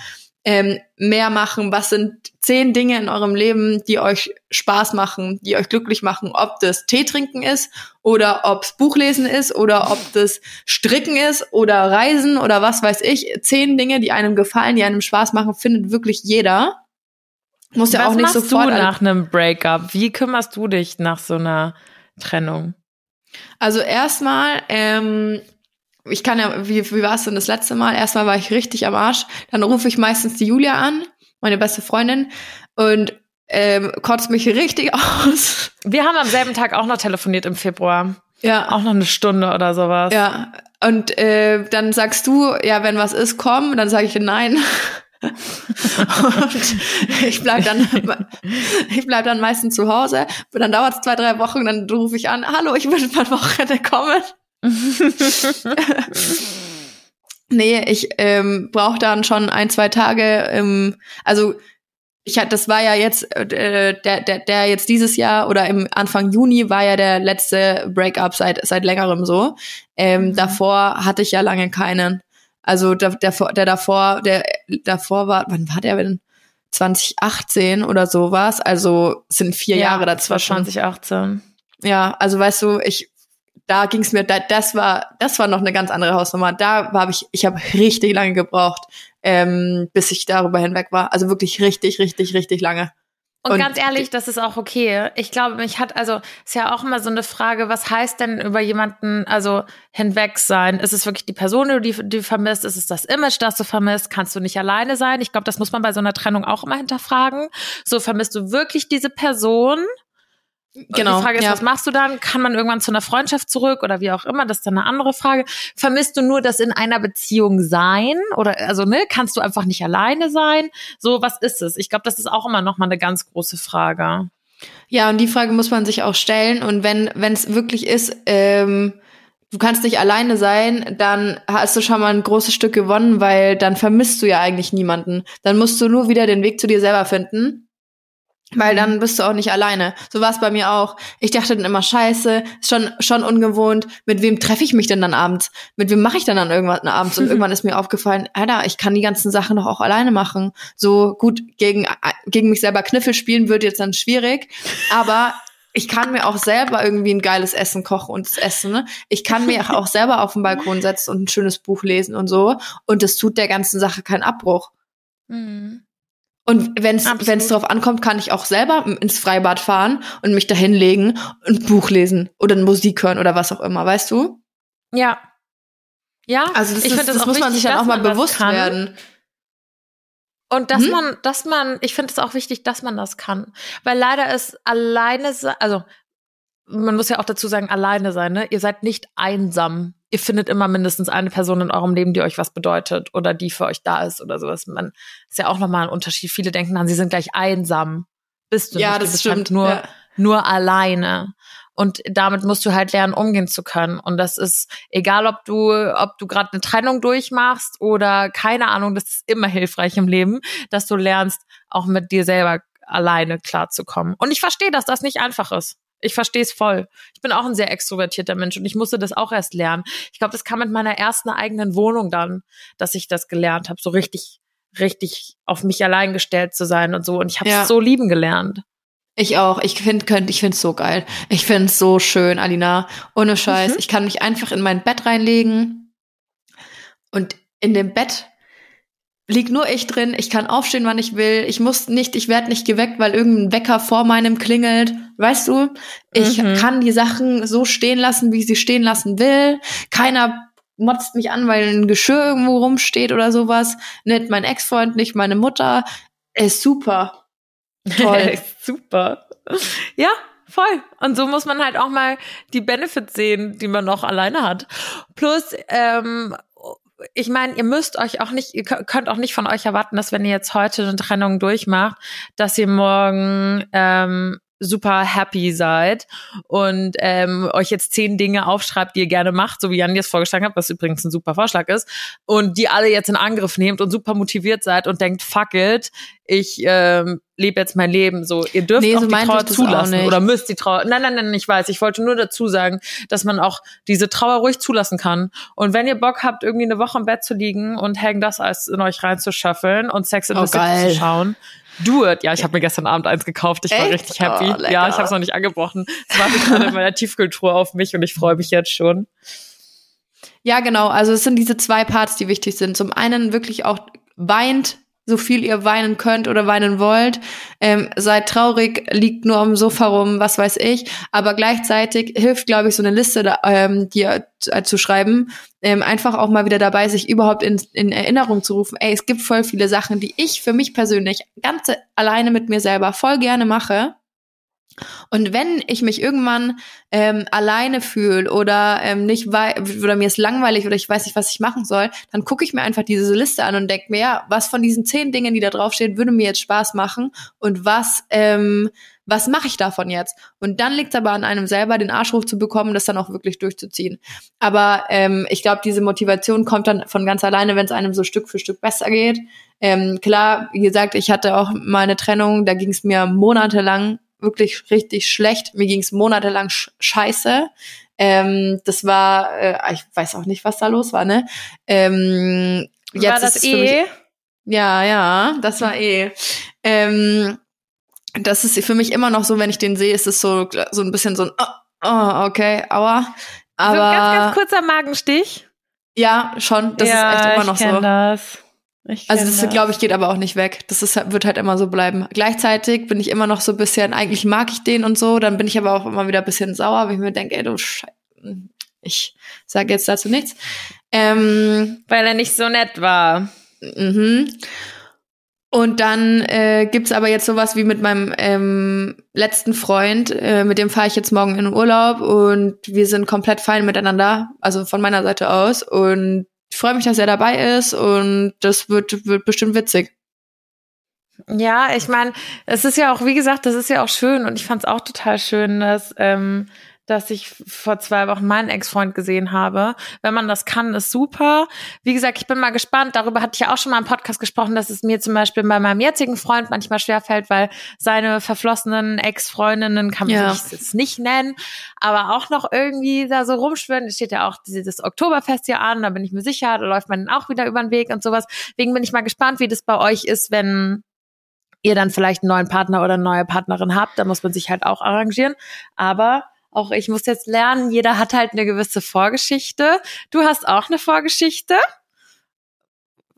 ähm, mehr machen, was sind zehn Dinge in eurem Leben, die euch Spaß machen, die euch glücklich machen, ob das Tee trinken ist oder ob's Buchlesen ist oder ob das Stricken ist oder Reisen oder was weiß ich. Zehn Dinge, die einem gefallen, die einem Spaß machen, findet wirklich jeder. Muss ja Was auch nicht machst sofort du nach einem Breakup? Wie kümmerst du dich nach so einer Trennung? Also erstmal, ähm, ich kann ja, wie, wie war es denn das letzte Mal? Erstmal war ich richtig am Arsch. Dann rufe ich meistens die Julia an, meine beste Freundin, und ähm, kotzt mich richtig aus. Wir haben am selben Tag auch noch telefoniert im Februar. Ja. Auch noch eine Stunde oder sowas. Ja. Und äh, dann sagst du, ja, wenn was ist, komm. Dann sage ich nein. Und ich bleib dann, ich bleib dann meistens zu Hause. Dann dauert es zwei, drei Wochen, dann rufe ich an, hallo, ich würde mal Wochenende kommen. Nee, ich ähm, brauche dann schon ein, zwei Tage. Ähm, also ich hatte, das war ja jetzt äh, der, der, der jetzt dieses Jahr oder im Anfang Juni war ja der letzte Breakup seit seit längerem so. Ähm, Mhm. Davor hatte ich ja lange keinen. Also der, der, der davor, der davor war, wann war der denn? 2018 oder sowas. Also es sind vier Jahre das war dazwischen. 2018. Ja, also weißt du, ich da ging's mir, da, das war, das war noch eine ganz andere Hausnummer. Da habe ich, ich habe richtig lange gebraucht, ähm, bis ich darüber hinweg war. Also wirklich richtig, richtig, richtig lange. Und, Und ganz ehrlich, das ist auch okay. Ich glaube, mich hat, also, ist ja auch immer so eine Frage, was heißt denn über jemanden, also, hinweg sein? Ist es wirklich die Person, die du die du vermisst? Ist es das Image, das du vermisst? Kannst du nicht alleine sein? Ich glaube, das muss man bei so einer Trennung auch immer hinterfragen. So, vermisst du wirklich diese Person? Genau. Die Frage ist, ja. was machst du dann? Kann man irgendwann zu einer Freundschaft zurück oder wie auch immer? Das ist dann eine andere Frage. Vermisst du nur das in einer Beziehung sein? Oder, also, ne, kannst du einfach nicht alleine sein? So, was ist es? Ich glaube, das ist auch immer noch mal eine ganz große Frage. ja, und die Frage muss man sich auch stellen. Und wenn wenn es wirklich ist, ähm, du kannst nicht alleine sein, dann hast du schon mal ein großes Stück gewonnen, weil dann vermisst du ja eigentlich niemanden. Dann musst du nur wieder den Weg zu dir selber finden. Weil dann bist du auch nicht alleine. So war es bei mir auch. Ich dachte dann immer, scheiße, ist schon, schon ungewohnt. Mit wem treffe ich mich denn dann abends? Mit wem mache ich denn dann irgendwann abends? Und irgendwann ist mir aufgefallen, Alter, ich kann die ganzen Sachen doch auch alleine machen. So gut, gegen, gegen mich selber Kniffel spielen wird jetzt dann schwierig. Aber ich kann mir auch selber irgendwie ein geiles Essen kochen und es essen. Ne? Ich kann mir auch selber auf den Balkon setzen und ein schönes Buch lesen und so. Und das tut der ganzen Sache keinen Abbruch. Und wenn es drauf ankommt, kann ich auch selber ins Freibad fahren und mich da hinlegen und ein Buch lesen oder Musik hören oder was auch immer, weißt du? Ja. Ja, Also das, ich ist, finde das, auch muss man sich dann auch mal das bewusst werden. Und dass Hm? man, dass man, ich finde es auch wichtig, dass man das kann. Weil leider ist alleine, also man muss ja auch dazu sagen, alleine sein, ne? Ihr seid nicht einsam. Ihr findet immer mindestens eine Person in eurem Leben, die euch was bedeutet oder die für euch da ist oder sowas. Man ist ja auch nochmal ein Unterschied. Viele denken dann, sie sind gleich einsam. Bist du Ja, nicht. das du bist stimmt, Halt nur, ja. nur alleine. Und damit musst du halt lernen, umgehen zu können. Und das ist egal, ob du, ob du gerade eine Trennung durchmachst oder keine Ahnung, das ist immer hilfreich im Leben, dass du lernst, auch mit dir selber alleine klarzukommen. Und ich verstehe, dass das nicht einfach ist. Ich verstehe es voll. Ich bin auch ein sehr extrovertierter Mensch und ich musste das auch erst lernen. Ich glaube, das kam mit meiner ersten eigenen Wohnung dann, dass ich das gelernt habe, so richtig, richtig auf mich allein gestellt zu sein und so. Und ich habe es ja. so lieben gelernt. Ich auch. Ich finde, könnt, ich finde es so geil. Ich finde es so schön, Alina. Ohne Scheiß. Mhm. Ich kann mich einfach in mein Bett reinlegen und in dem Bett liegt nur ich drin. Ich kann aufstehen, wann ich will. Ich muss nicht, ich werde nicht geweckt, weil irgendein Wecker vor meinem klingelt. Weißt du? Ich mhm. kann die Sachen so stehen lassen, wie ich sie stehen lassen will. Keiner motzt mich an, weil ein Geschirr irgendwo rumsteht oder sowas. Nicht mein Ex-Freund, nicht meine Mutter. Ist super. Toll. super. Ja, voll. Und so muss man halt auch mal die Benefits sehen, die man noch alleine hat. Plus, ähm, ich meine, ihr müsst euch auch nicht, ihr könnt auch nicht von euch erwarten, dass wenn ihr jetzt heute eine Trennung durchmacht, dass ihr morgen ähm, super happy seid und ähm, euch jetzt zehn Dinge aufschreibt, die ihr gerne macht, so wie Jan jetzt vorgeschlagen hat, was übrigens ein super Vorschlag ist, und die alle jetzt in Angriff nehmt und super motiviert seid und denkt, fuck it, ich ähm, lebe jetzt mein Leben. So, ihr dürft nee, auch so die Trauer zulassen oder müsst die Trauer. Nein, nein, nein, ich weiß. Ich wollte nur dazu sagen, dass man auch diese Trauer ruhig zulassen kann. Und wenn ihr Bock habt, irgendwie eine Woche im Bett zu liegen und Hang das als in euch reinzuschaffeln und Sex in the oh, City zu schauen, Do it. Ja, ich habe mir gestern Abend eins gekauft. Ich war richtig happy. Oh, ja, ich habe es noch nicht angebrochen. Es wartet gerade in meiner Tiefkultur auf mich und ich freue mich jetzt schon. Ja, genau. Also es sind diese zwei Parts, die wichtig sind. Zum einen wirklich auch weint so viel ihr weinen könnt oder weinen wollt. Ähm, seid traurig, liegt nur am Sofa rum, was weiß ich. Aber gleichzeitig hilft, glaube ich, so eine Liste, da, ähm, die äh, zu schreiben, ähm, einfach auch mal wieder dabei, sich überhaupt in, in Erinnerung zu rufen. Ey, es gibt voll viele Sachen, die ich für mich persönlich ganz alleine mit mir selber voll gerne mache und wenn ich mich irgendwann ähm, alleine fühle oder ähm, nicht oder mir ist langweilig oder ich weiß nicht, was ich machen soll, dann gucke ich mir einfach diese Liste an und denke mir, ja, was von diesen zehn Dingen, die da draufstehen, würde mir jetzt Spaß machen und was ähm, was mache ich davon jetzt? Und dann liegt es aber an einem selber, den Arsch hochzubekommen, das dann auch wirklich durchzuziehen. Aber ähm, ich glaube, diese Motivation kommt dann von ganz alleine, wenn es einem so Stück für Stück besser geht. Ähm, klar, wie gesagt, ich hatte auch meine Trennung, da ging es mir monatelang wirklich richtig schlecht. Mir ging es monatelang sch scheiße. Ähm, das war, äh, ich weiß auch nicht, was da los war, ne? Ähm, jetzt war das eh? Ja, ja, das war eh. Ähm, das ist für mich immer noch so, wenn ich den sehe, ist es so, so ein bisschen so ein, oh, oh okay, aua. Aber, so ein ganz, ganz kurzer Magenstich. Ja, schon. Das ja, ist echt immer noch ich so. Das. Ich also das, das. glaube ich, geht aber auch nicht weg. Das ist, wird halt immer so bleiben. Gleichzeitig bin ich immer noch so ein bisschen, eigentlich mag ich den und so, dann bin ich aber auch immer wieder ein bisschen sauer, weil ich mir denke, ey, du Scheiße. Ich sage jetzt dazu nichts. Ähm, weil er nicht so nett war. Mhm. Und dann äh, gibt's aber jetzt sowas wie mit meinem ähm, letzten Freund, äh, mit dem fahre ich jetzt morgen in den Urlaub und wir sind komplett fein miteinander, also von meiner Seite aus. Und ich freue mich, dass er dabei ist und das wird, wird bestimmt witzig. Ja, ich meine, es ist ja auch, wie gesagt, das ist ja auch schön und ich fand es auch total schön, dass ähm, dass ich vor zwei Wochen meinen Ex-Freund gesehen habe. Wenn man das kann, ist super. Wie gesagt, ich bin mal gespannt. Darüber hatte ich ja auch schon mal im Podcast gesprochen, dass es mir zum Beispiel bei meinem jetzigen Freund manchmal schwerfällt, weil seine verflossenen Ex-Freundinnen kann man ja. jetzt nicht nennen, aber auch noch irgendwie da so rumschwören. Es steht ja auch dieses Oktoberfest hier an, da bin ich mir sicher, da läuft man auch wieder über den Weg und sowas. Deswegen bin ich mal gespannt, wie das bei euch ist, wenn ihr dann vielleicht einen neuen Partner oder eine neue Partnerin habt. Da muss man sich halt auch arrangieren. Aber auch ich muss jetzt lernen, jeder hat halt eine gewisse Vorgeschichte. Du hast auch eine Vorgeschichte.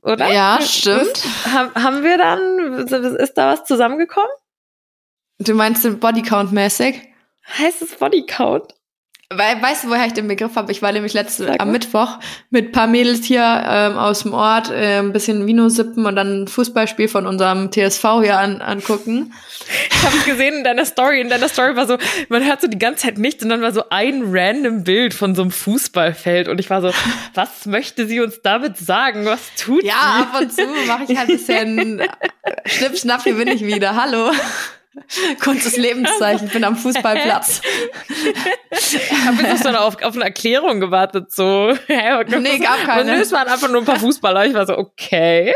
Oder? Ja, stimmt. haben wir dann, ist da was zusammengekommen? Du meinst den Bodycount mäßig? Heißt es Bodycount? Weil, weißt du, woher ich den Begriff habe? Ich war nämlich letzte am Mittwoch mit paar Mädels hier ähm, aus dem Ort äh, ein bisschen Vino sippen und dann ein Fußballspiel von unserem TSV hier an, angucken. Ich habe gesehen in deiner Story, in deiner Story war so, man hört so die ganze Zeit nichts und dann war so ein random Bild von so einem Fußballfeld und ich war so, was möchte sie uns damit sagen? Was tut ja, sie? Ja, ab und zu mache ich halt ein bisschen Schnipp, schnapp, hier bin ich wieder. Hallo. Kurzes Lebenszeichen, ich bin am Fußballplatz. Hab jetzt so auf, auf eine Erklärung gewartet, so. nee, gab keine. Es waren einfach nur ein paar Fußballer. Ich war so, okay.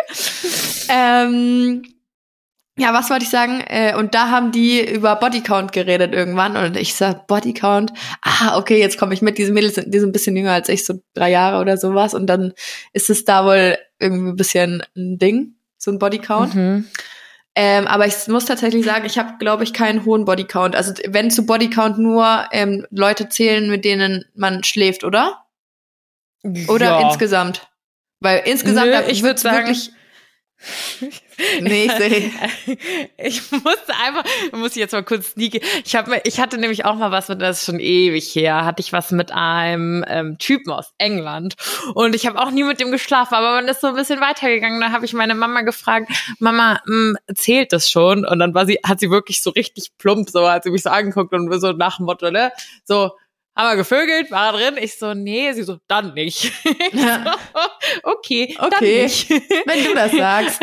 Ähm, ja, was wollte ich sagen? Äh, und da haben die über Bodycount geredet irgendwann und ich sag Bodycount. Ah, okay, jetzt komme ich mit. Diese Mädels sind, die sind ein bisschen jünger als ich, so drei Jahre oder sowas. Und dann ist es da wohl irgendwie ein bisschen ein Ding, so ein Bodycount. Mhm. Ähm, aber ich muss tatsächlich sagen, ich habe, glaube ich, keinen hohen Bodycount. Also wenn zu Bodycount nur ähm, Leute zählen, mit denen man schläft, oder? Oder ja. insgesamt? Weil insgesamt Nö, ich wird's würd sagen- wirklich. nee, ich sehe. Ich musste einfach, muss ich jetzt mal kurz sneaky. Ich habe, ich hatte nämlich auch mal was mit, das ist schon ewig her, hatte ich was mit einem ähm, Typen aus England und ich habe auch nie mit dem geschlafen, aber man ist so ein bisschen weitergegangen. Da habe ich meine Mama gefragt, Mama, mh, zählt das schon? Und dann war sie, hat sie wirklich so richtig plump, so hat sie mich so angeguckt und so nach dem Motto, ne, so. Haben wir gevögelt, war drin? Ich so, nee, sie so, dann nicht. Ich Ja. so, okay, dann Okay. nicht. Wenn du das sagst.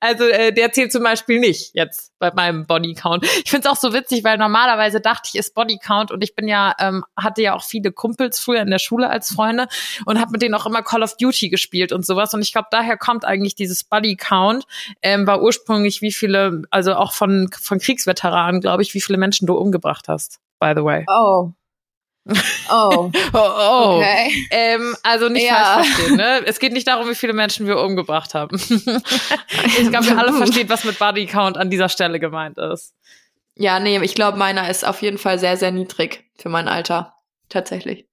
Also äh, der zählt zum Beispiel nicht jetzt bei meinem Bodycount. Ich finde es auch so witzig, weil normalerweise dachte ich, ist Bodycount und ich bin ja, ähm, hatte ja auch viele Kumpels früher in der Schule als Freunde und habe mit denen auch immer Call of Duty gespielt und sowas. Und ich glaube, daher kommt eigentlich dieses Bodycount, ähm, war ursprünglich wie viele, also auch von, von Kriegsveteranen, glaube ich, wie viele Menschen du umgebracht hast, by the way. Oh. Oh. Oh, oh. Okay. Ähm, also nicht Ja. falsch verstehen, ne? Es geht nicht darum, wie viele Menschen wir umgebracht haben. ich glaube, wir alle verstehen, was mit Body Count an dieser Stelle gemeint ist. Ja, nee, ich glaube, meiner ist auf jeden Fall sehr, sehr niedrig für mein Alter. Tatsächlich.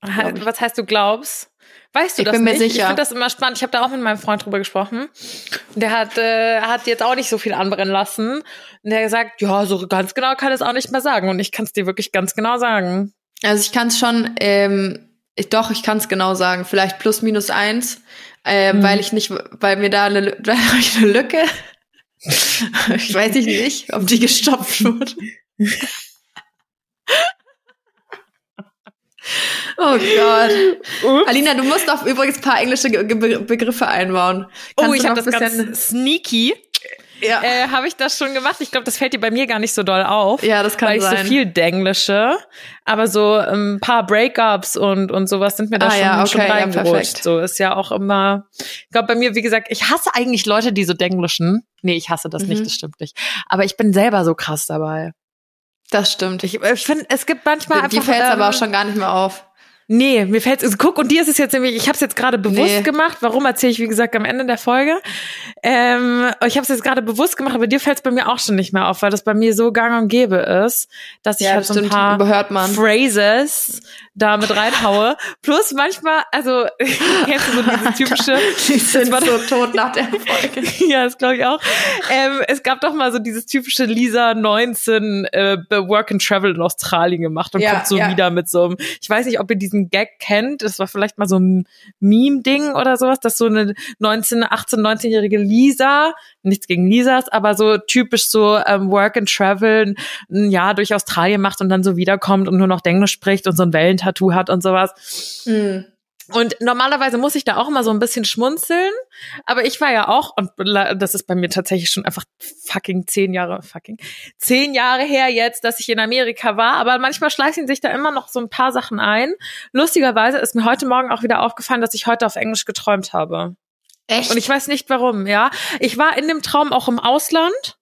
Was heißt, du glaubst? Weißt du Ich das bin mir nicht? Ich sicher. finde das immer spannend. Ich habe da auch mit meinem Freund drüber gesprochen. Der hat, äh, hat jetzt auch nicht so viel anbrennen lassen. Und der hat gesagt, ja, so ganz genau kann es auch nicht mehr sagen. Und ich kann es dir wirklich ganz genau sagen. Also ich kann es schon, ähm, ich, doch, ich kann es genau sagen. Vielleicht plus minus eins, ähm, Mhm. weil ich nicht, weil mir da eine, da ich eine Lücke. ich weiß ich nicht, ob die gestopft wurde. Oh Gott. Ups. Alina, du musst auch übrigens ein paar englische Ge Begriffe einbauen. Oh, Kannst ich du habe das ganz sneaky. ja. Äh, habe ich das schon gemacht? Ich glaube, das fällt dir bei mir gar nicht so doll auf. ja, das kann weil ich sein. so viel denglische, aber so ähm, ein paar Breakups und und sowas sind mir da Ah, schon, ja, schon okay, ja, reingerutscht. perfekt. so ist ja auch immer. Ich glaube bei mir, wie gesagt, ich hasse eigentlich Leute, die so denglischen. Nee, ich hasse das Mhm. nicht, das stimmt nicht. Aber ich bin selber so krass dabei. das stimmt. Ich, ich finde, es gibt manchmal Die einfach. fällt ähm, aber auch schon gar nicht mehr auf. Nee, mir fällt's. Also, guck, und dir ist es jetzt nämlich, ich habe es jetzt gerade bewusst Nee. gemacht. Warum erzähle ich, wie gesagt, am Ende der Folge. Ähm, ich habe es jetzt gerade bewusst gemacht, aber dir fällt's bei mir auch schon nicht mehr auf, weil das bei mir so gang und gäbe ist, dass ich Ja, halt so ein paar. Phrases da mit reinhaue. Plus manchmal, also kennst du so dieses typische, Die sind war- so tot nach der Folge. ja, das glaube ich auch. Ähm, es gab doch mal so dieses typische Lisa 19 äh, Work and Travel in Australien gemacht und Ja, kommt so ja. wieder mit so einem, ich weiß nicht, ob ihr diesen Gag kennt, das war vielleicht mal so ein Meme-Ding oder sowas, dass so eine 19, 18, 19-jährige Lisa, nichts gegen Lisas, aber so typisch so ähm, Work and Travel ein Jahr durch Australien macht und dann so wiederkommt und nur noch Englisch spricht und so ein Wellentattoo hat und sowas. Hm. Und normalerweise muss ich da auch immer so ein bisschen schmunzeln. Aber ich war ja auch, und das ist bei mir tatsächlich schon einfach fucking zehn Jahre, fucking zehn Jahre her jetzt, dass ich in Amerika war. Aber manchmal schleichen sich da immer noch so ein paar Sachen ein. Lustigerweise ist mir heute Morgen auch wieder aufgefallen, dass ich heute auf Englisch geträumt habe. Echt? Und ich weiß nicht warum, ja. Ich war in dem Traum auch im Ausland.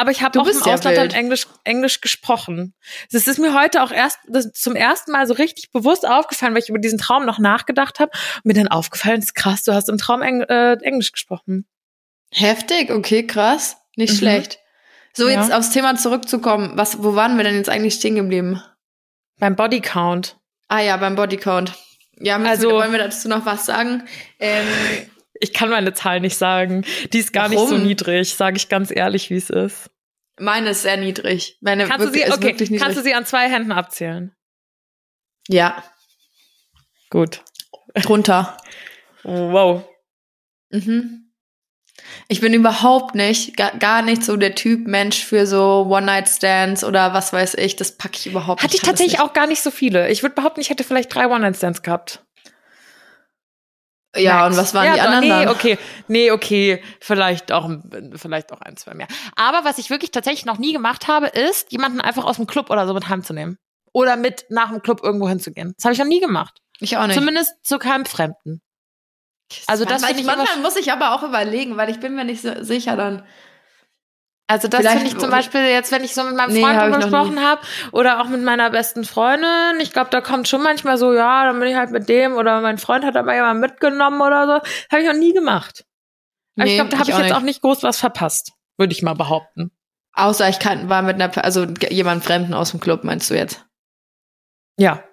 Aber ich habe auch im Ausland dann wild. Englisch, Englisch gesprochen. Das ist mir heute auch erst das, zum ersten Mal so richtig bewusst aufgefallen, weil ich über diesen Traum noch nachgedacht habe. Und mir dann aufgefallen ist, krass, du hast im Traum Eng äh, Englisch gesprochen. Heftig, okay, krass. Nicht Mhm. schlecht. So, Ja. jetzt aufs Thema zurückzukommen. Was, wo waren wir denn jetzt eigentlich stehen geblieben? Beim Bodycount. Ah ja, beim Bodycount. Ja, Also- wir, wollen wir dazu noch was sagen? Ähm, Ich kann meine Zahl nicht sagen. Die ist gar nicht so Warum? niedrig, sage ich ganz ehrlich, wie es ist. meine ist sehr niedrig. Meine Kannst du wirklich, sie, ist okay, wirklich niedrig. kannst du sie an zwei Händen abzählen? ja, Gut. drunter. Wow. Mhm. Ich bin überhaupt nicht, gar, gar nicht so der Typ Mensch für so One-Night-Stands oder was weiß ich. Das packe ich überhaupt Hatte nicht. ich tatsächlich auch gar nicht so viele. Ich würde behaupten, ich hätte vielleicht drei One-Night-Stands gehabt. Ja, und was waren ja, die doch, anderen Nee, dann? okay. Nee, okay. Vielleicht auch, vielleicht auch ein, zwei mehr. Aber was ich wirklich tatsächlich noch nie gemacht habe, ist, jemanden einfach aus dem Club oder so mit heimzunehmen. Oder mit nach dem Club irgendwo hinzugehen. Das habe ich noch nie gemacht. Ich auch nicht. Zumindest zu keinem Fremden. Also das manchmal finde ich manchmal muss ich aber auch überlegen, weil ich bin mir nicht so sicher dann. Also das finde ich zum Beispiel jetzt, wenn ich so mit meinem Nee, Freund hab ich drüber noch gesprochen habe oder auch mit meiner besten Freundin, ich glaube, da kommt schon manchmal so, ja, dann bin ich halt mit dem oder mein Freund hat mal jemand mitgenommen oder so. Habe ich noch nie gemacht. Aber ich Nee, glaube, da habe ich ich auch jetzt nicht. auch nicht groß was verpasst, würde ich mal behaupten. Außer ich kann, war mit einer, also jemand Fremden aus dem Club, meinst du jetzt? Ja.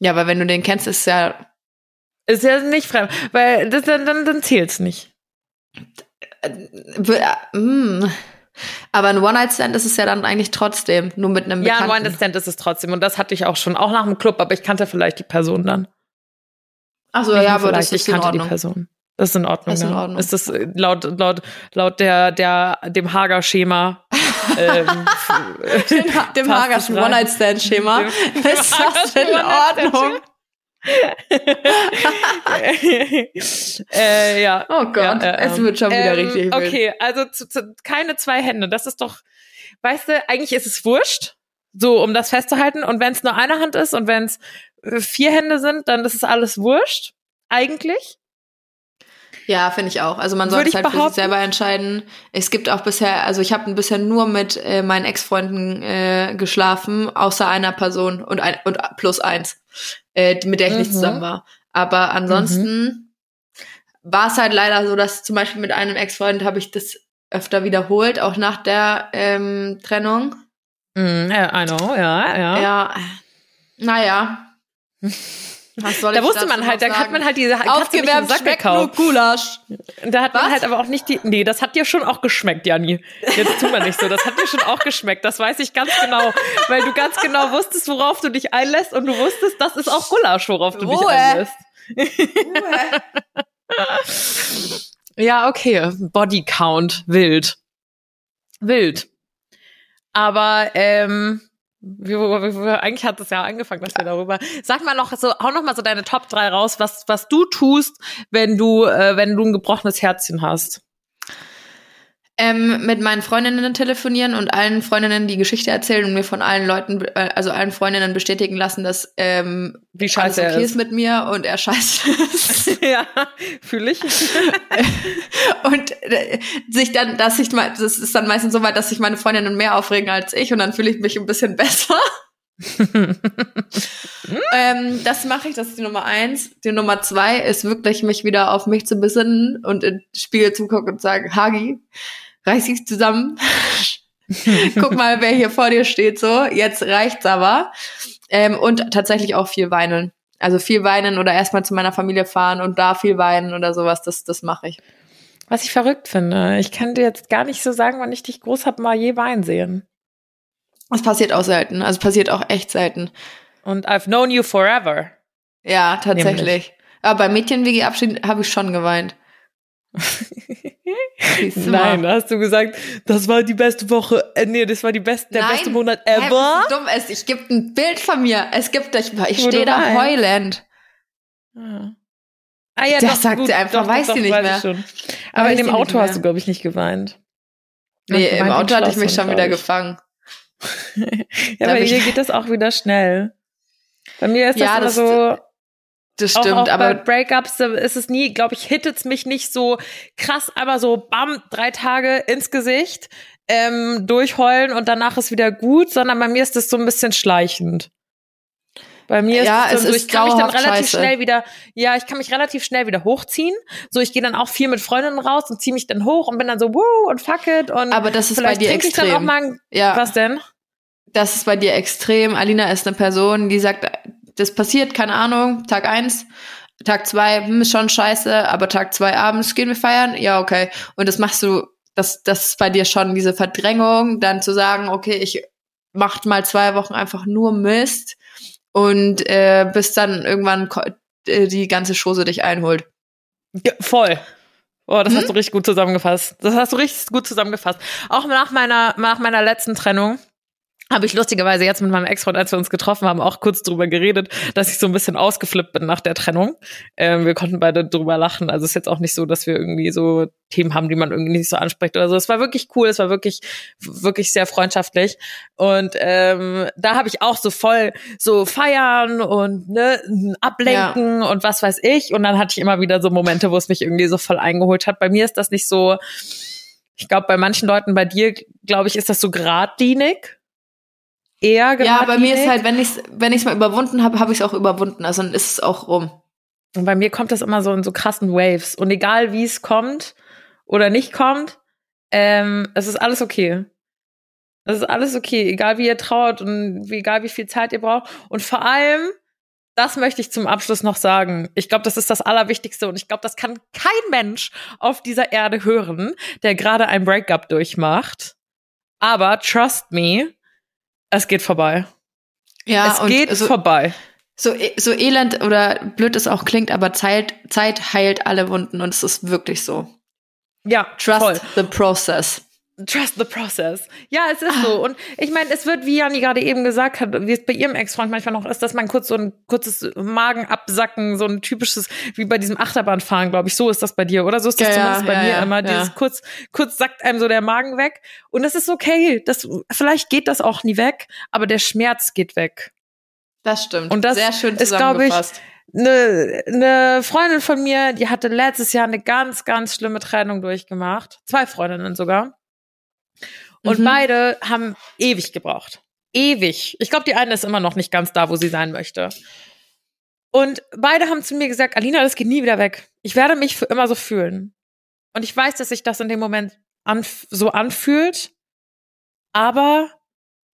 Ja, weil wenn du den kennst, ist ja, Ist ja nicht fremd, weil das, dann, dann, dann zählt's nicht. w- äh, mm. Aber ein One-Night-Stand ist es ja dann eigentlich trotzdem, nur mit einem Ja, ein Bekannten. One-Stand ist es trotzdem. Und das hatte ich auch schon, auch nach dem Club, aber ich kannte vielleicht die Person dann. Ach so, Nicht ja, aber das ist ich in kannte die. Person. Das ist in Ordnung. Das ist in ja. Ordnung. Ist das äh, laut, laut, laut der, der, dem Hager-Schema. ähm, Dem Hagerschen? One-Night-Stand-Schema. Ist das in Ordnung? äh, ja. Oh Gott, Ja, äh, es wird schon wieder ähm, richtig wild. Okay, also zu, zu, keine zwei Hände. Das ist doch, weißt du, eigentlich ist es wurscht, so um das festzuhalten. Und wenn es nur eine Hand ist und wenn es äh, vier Hände sind, dann ist es alles wurscht. Eigentlich. Ja, finde ich auch. Also man sollte es halt für sich behaupten. selber entscheiden. Es gibt auch bisher, also ich habe bisher nur mit äh, meinen Ex-Freunden äh, geschlafen, außer einer Person und ein und plus eins, äh, mit der ich nicht Mhm. zusammen war. Aber ansonsten war es halt leider so, dass zum Beispiel mit einem Ex-Freund habe ich das öfter wiederholt, auch nach der ähm, Trennung. Mm, ja, I know, ja, ja. Ja, naja. Was soll Da wusste man halt, da hat man halt diese kannst du nicht im Aufgewärmt Sack nur. Gulasch. Da hat man Was? halt aber auch nicht die. Nee, das hat dir schon auch geschmeckt, Janni. Jetzt tun wir nicht so. Das hat dir schon auch geschmeckt. Das weiß ich ganz genau. Weil du ganz genau wusstest, worauf du dich einlässt und du wusstest, das ist auch Gulasch, worauf du dich Ruhe. einlässt. Ja, okay. Body Count. Wild. Wild. Aber, ähm, eigentlich hat es ja angefangen, dass wir darüber. Sag mal noch so, hau noch mal so deine Top 3 raus, was, was du tust, wenn du, äh, wenn du ein gebrochenes Herzchen hast. Ähm, mit meinen Freundinnen telefonieren und allen Freundinnen die Geschichte erzählen und mir von allen Leuten, äh, also allen Freundinnen bestätigen lassen, dass ähm, Wie alles scheiße okay er ist ist. mit mir und er scheiße ist. ja, fühle ich. und äh, sich dann, dass ich mal, das ist dann meistens so weit, dass sich meine Freundinnen mehr aufregen als ich und dann fühle ich mich ein bisschen besser. ähm, das mache ich, das ist die Nummer eins. Die Nummer zwei ist wirklich, mich wieder auf mich zu besinnen und in den Spiegel zu gucken und sagen, Hagi, reiß dich zusammen. Guck mal, wer hier vor dir steht, so. Jetzt reicht's aber. Ähm, und tatsächlich auch viel weinen. Also viel weinen oder erstmal zu meiner Familie fahren und da viel weinen oder sowas, das, das mache ich. Was ich verrückt finde. Ich kann dir jetzt gar nicht so sagen, wann ich dich groß hab mal je weinen sehen. Das passiert auch selten. Also passiert auch echt selten. Und I've known you forever. Ja, tatsächlich. Aber beim Mädchen-WG-Abschied habe ich schon geweint. Nein, hast du gesagt, das war die beste Woche. Äh, nee, das war die beste, der Nein. beste Monat Hä, ever. was dumm ist. Ich gebe ein Bild von mir. Es gibt, ich, ich stehe da heulend. Ah. Ah ja, Das doch, sagt gut, sie einfach, doch, weiß doch, sie nicht mehr. Schon. Aber Weiß in dem Auto hast du, glaube ich, nicht geweint. Nee, im Auto hatte ich mich schon wieder gefangen. Ja, Da bei dir geht das auch wieder schnell. Bei mir ist das Ja, immer das so, Das auch, stimmt, auch bei aber Breakups da ist es nie, glaube ich, hittet's mich nicht so krass, aber so bam, drei Tage ins Gesicht, ähm, durchheulen und danach ist wieder gut, sondern bei mir ist das so ein bisschen schleichend. Bei mir Ja, ist es, es so, ich kann mich dann relativ scheiße. schnell wieder, ja, ich kann mich relativ schnell wieder hochziehen. So, ich gehe dann auch viel mit Freundinnen raus und ziehe mich dann hoch und bin dann so, wow, und fuck it. Und Aber das ist bei dir trinke ich dann auch extrem. mal, ja, was denn? das ist bei dir extrem. Alina ist eine Person, die sagt, das passiert, keine Ahnung, Tag eins, Tag zwei, hm, ist schon scheiße, aber Tag zwei abends gehen wir feiern, ja, okay. Und das machst du, das, das ist bei dir schon diese Verdrängung, dann zu sagen, okay, ich mach mal zwei Wochen einfach nur Mist und äh, bis dann irgendwann äh, die ganze Chose dich einholt. Ja, voll. Oh, das Hm? hast du richtig gut zusammengefasst. Das hast du richtig gut zusammengefasst. Auch nach meiner, nach meiner letzten Trennung habe ich lustigerweise jetzt mit meinem Ex-Freund, als wir uns getroffen haben, auch kurz drüber geredet, dass ich so ein bisschen ausgeflippt bin nach der Trennung. Ähm, wir konnten beide drüber lachen. Also es ist jetzt auch nicht so, dass wir irgendwie so Themen haben, die man irgendwie nicht so anspricht oder so. Es war wirklich cool, es war wirklich, wirklich sehr freundschaftlich. Und ähm, da habe ich auch so voll so feiern und ne, ablenken ja. und was weiß ich. Und dann hatte ich immer wieder so Momente, wo es mich irgendwie so voll eingeholt hat. Bei mir ist das nicht so. Ich glaube, bei manchen Leuten, bei dir, glaube ich, ist das so geradlinig eher geradlinig. Ja, bei mir ist halt, wenn ich es wenn ich's mal überwunden habe, habe ich es auch überwunden. Also dann ist es auch rum. Und bei mir kommt das immer so in so krassen Waves. Und egal wie es kommt oder nicht kommt, ähm, es ist alles okay. Es ist alles okay, egal wie ihr trauert und egal wie viel Zeit ihr braucht. Und vor allem, das möchte ich zum Abschluss noch sagen. Ich glaube, das ist das Allerwichtigste und ich glaube, das kann kein Mensch auf dieser Erde hören, der gerade ein Breakup durchmacht. Aber trust me, es geht vorbei. Ja, es geht so, vorbei. So, e, so elend oder blöd es auch klingt, aber Zeit, Zeit heilt alle Wunden und es ist wirklich so. Ja, trust voll. the process. Trust the process. Ja, es ist ah. so. Und ich meine, es wird, wie Jani gerade eben gesagt hat, wie es bei ihrem Ex-Freund manchmal noch ist, dass man kurz so ein kurzes Magenabsacken, so ein typisches, wie bei diesem Achterbahnfahren, glaube ich, so ist das bei dir, oder? So ist das ja, zumindest ja, bei ja, mir immer. Dieses kurz, kurz sackt einem so der Magen weg. Und das ist okay. Das, vielleicht geht das auch nie weg, aber der Schmerz geht weg. Das stimmt. Und das Sehr schön ist, glaube ich, eine, eine Freundin von mir, die hatte letztes Jahr eine ganz, ganz schlimme Trennung durchgemacht. Zwei Freundinnen sogar. Und mhm. beide haben ewig gebraucht. Ewig. Ich glaube, die eine ist immer noch nicht ganz da, wo sie sein möchte. Und beide haben zu mir gesagt, Alina, das geht nie wieder weg. Ich werde mich für immer so fühlen. Und ich weiß, dass sich das in dem Moment anf so anfühlt, aber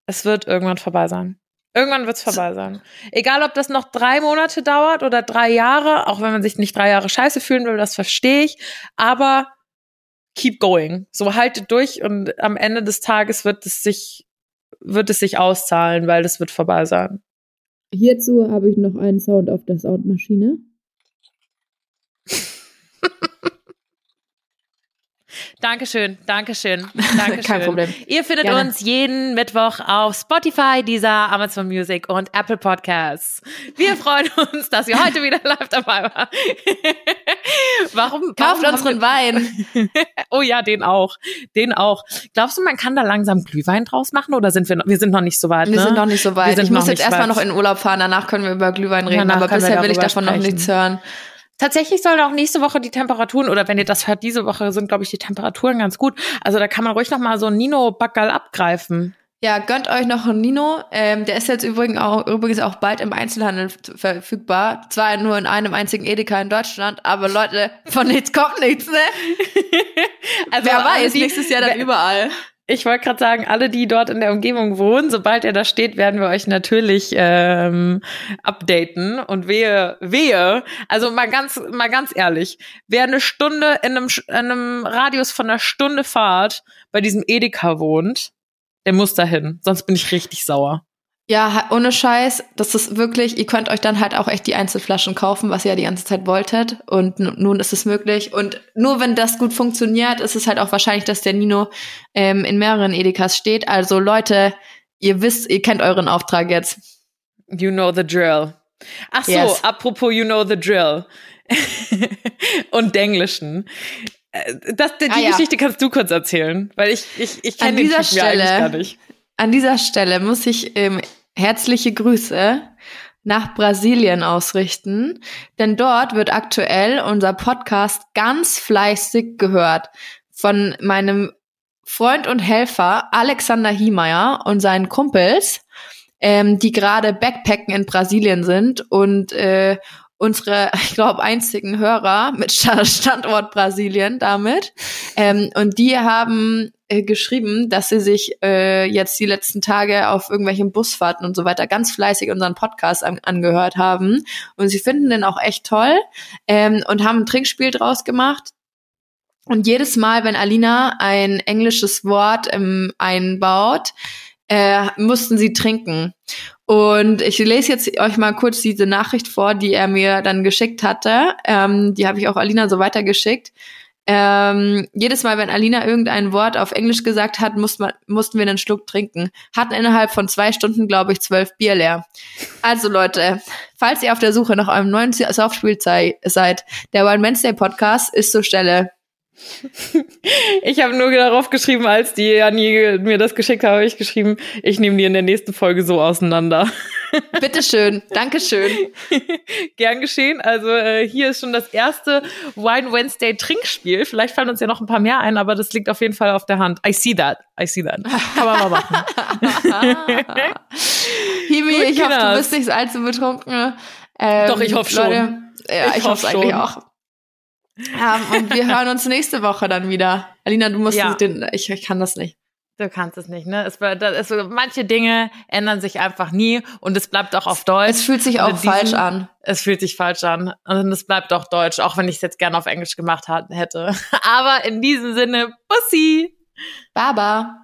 es wird irgendwann vorbei sein. Irgendwann wird es vorbei sein. Egal, ob das noch drei Monate dauert oder drei Jahre, auch wenn man sich nicht drei Jahre scheiße fühlen will, das verstehe ich. Aber keep going. So haltet durch und am Ende des Tages wird es sich, wird es sich auszahlen, weil das wird vorbei sein. Hierzu habe ich noch einen Sound auf der Soundmaschine. Dankeschön, Dankeschön, Dankeschön. Kein Problem. Ihr findet Gerne. uns jeden Mittwoch auf Spotify, dieser Amazon Music und Apple Podcasts. Wir freuen uns, dass ihr heute wieder live dabei wart. warum? Kauft warum unseren Wein. oh ja, den auch, den auch. Glaubst du, man kann da langsam Glühwein draus machen oder sind wir? Noch, wir sind noch nicht so weit. Wir ne? sind noch nicht so weit. Ich muss jetzt erstmal noch in Urlaub fahren. Danach können wir über Glühwein reden. Danach aber bisher will ich davon sprechen. noch nichts hören. Tatsächlich sollen auch nächste Woche die Temperaturen, oder wenn ihr das hört, diese Woche sind, glaube ich, die Temperaturen ganz gut. Also da kann man ruhig noch mal so ein Nino-Backerl abgreifen. Ja, gönnt euch noch einen Nino. Ähm, der ist jetzt übrigens auch, übrigens auch bald im Einzelhandel verfügbar. Zwar nur in einem einzigen Edeka in Deutschland, aber Leute, von nichts kommt nichts, ne? also Wer weiß, die, nächstes Jahr dann überall. Ich wollte gerade sagen, alle, die dort in der Umgebung wohnen, sobald er da steht, werden wir euch natürlich ähm, updaten. Und wehe, wehe, also mal ganz, mal ganz ehrlich, wer eine Stunde in einem, in einem Radius von einer Stunde Fahrt bei diesem Edeka wohnt, der muss dahin. Sonst bin ich richtig sauer. Ja, ohne Scheiß, das ist wirklich, ihr könnt euch dann halt auch echt die Einzelflaschen kaufen, was ihr ja die ganze Zeit wolltet. Und nun ist es möglich. Und nur wenn das gut funktioniert, ist es halt auch wahrscheinlich, dass der Nino ähm, in mehreren Edekas steht. Also Leute, ihr wisst, ihr kennt euren Auftrag jetzt. You know the drill. Ach so, yes. apropos you know the drill. und Denglischen. Äh, das, die ah, Geschichte ja. kannst du kurz erzählen, weil ich, ich, ich kenne den Typen Stelle, ja gar nicht. An dieser Stelle muss ich ähm, herzliche Grüße nach Brasilien ausrichten, denn dort wird aktuell unser Podcast ganz fleißig gehört von meinem Freund und Helfer Alexander Hiemeyer und seinen Kumpels, ähm, die gerade Backpacken in Brasilien sind und äh, unsere, ich glaube, einzigen Hörer mit Standort Brasilien damit. Ähm, und die haben äh, geschrieben, dass sie sich äh, jetzt die letzten Tage auf irgendwelchen Busfahrten und so weiter ganz fleißig unseren Podcast an angehört haben. Und sie finden den auch echt toll ähm, und haben ein Trinkspiel draus gemacht. Und jedes Mal, wenn Alina ein englisches Wort ähm, einbaut, äh, mussten sie trinken. Und ich lese jetzt euch mal kurz diese Nachricht vor, die er mir dann geschickt hatte. Ähm, die habe ich auch Alina so weitergeschickt. Ähm, jedes Mal, wenn Alina irgendein Wort auf Englisch gesagt hat, mussten wir, mussten wir einen Schluck trinken. Hatten innerhalb von zwei Stunden, glaube ich, zwölf Bier leer. Also Leute, falls ihr auf der Suche nach eurem neuen Softspiel seid, der One Wednesday Podcast ist zur Stelle. Ich habe nur darauf geschrieben, als die Annie mir das geschickt hat, habe ich geschrieben, ich nehme die in der nächsten Folge so auseinander. Bitteschön, Dankeschön. Gern geschehen. Also äh, hier ist schon das erste Wine Wednesday Trinkspiel. Vielleicht fallen uns ja noch ein paar mehr ein, aber das liegt auf jeden Fall auf der Hand. I see that. I see that. Kann man mal machen. Himi, Gut, ich hoffe, du bist nicht allzu betrunken. Ähm, Doch, ich hoffe schon. Leute, ja, ich, ich hoffe hoffe eigentlich auch. Um, und wir hören uns nächste Woche dann wieder. Alina, du musst ja. den, ich, ich kann das nicht. Du kannst es nicht, ne? Es, das ist, manche Dinge ändern sich einfach nie und es bleibt auch auf Deutsch. Es fühlt sich auch diesem, falsch an. Es fühlt sich falsch an und es bleibt auch Deutsch, auch wenn ich es jetzt gerne auf Englisch gemacht hätte. Aber in diesem Sinne, Bussi! Baba!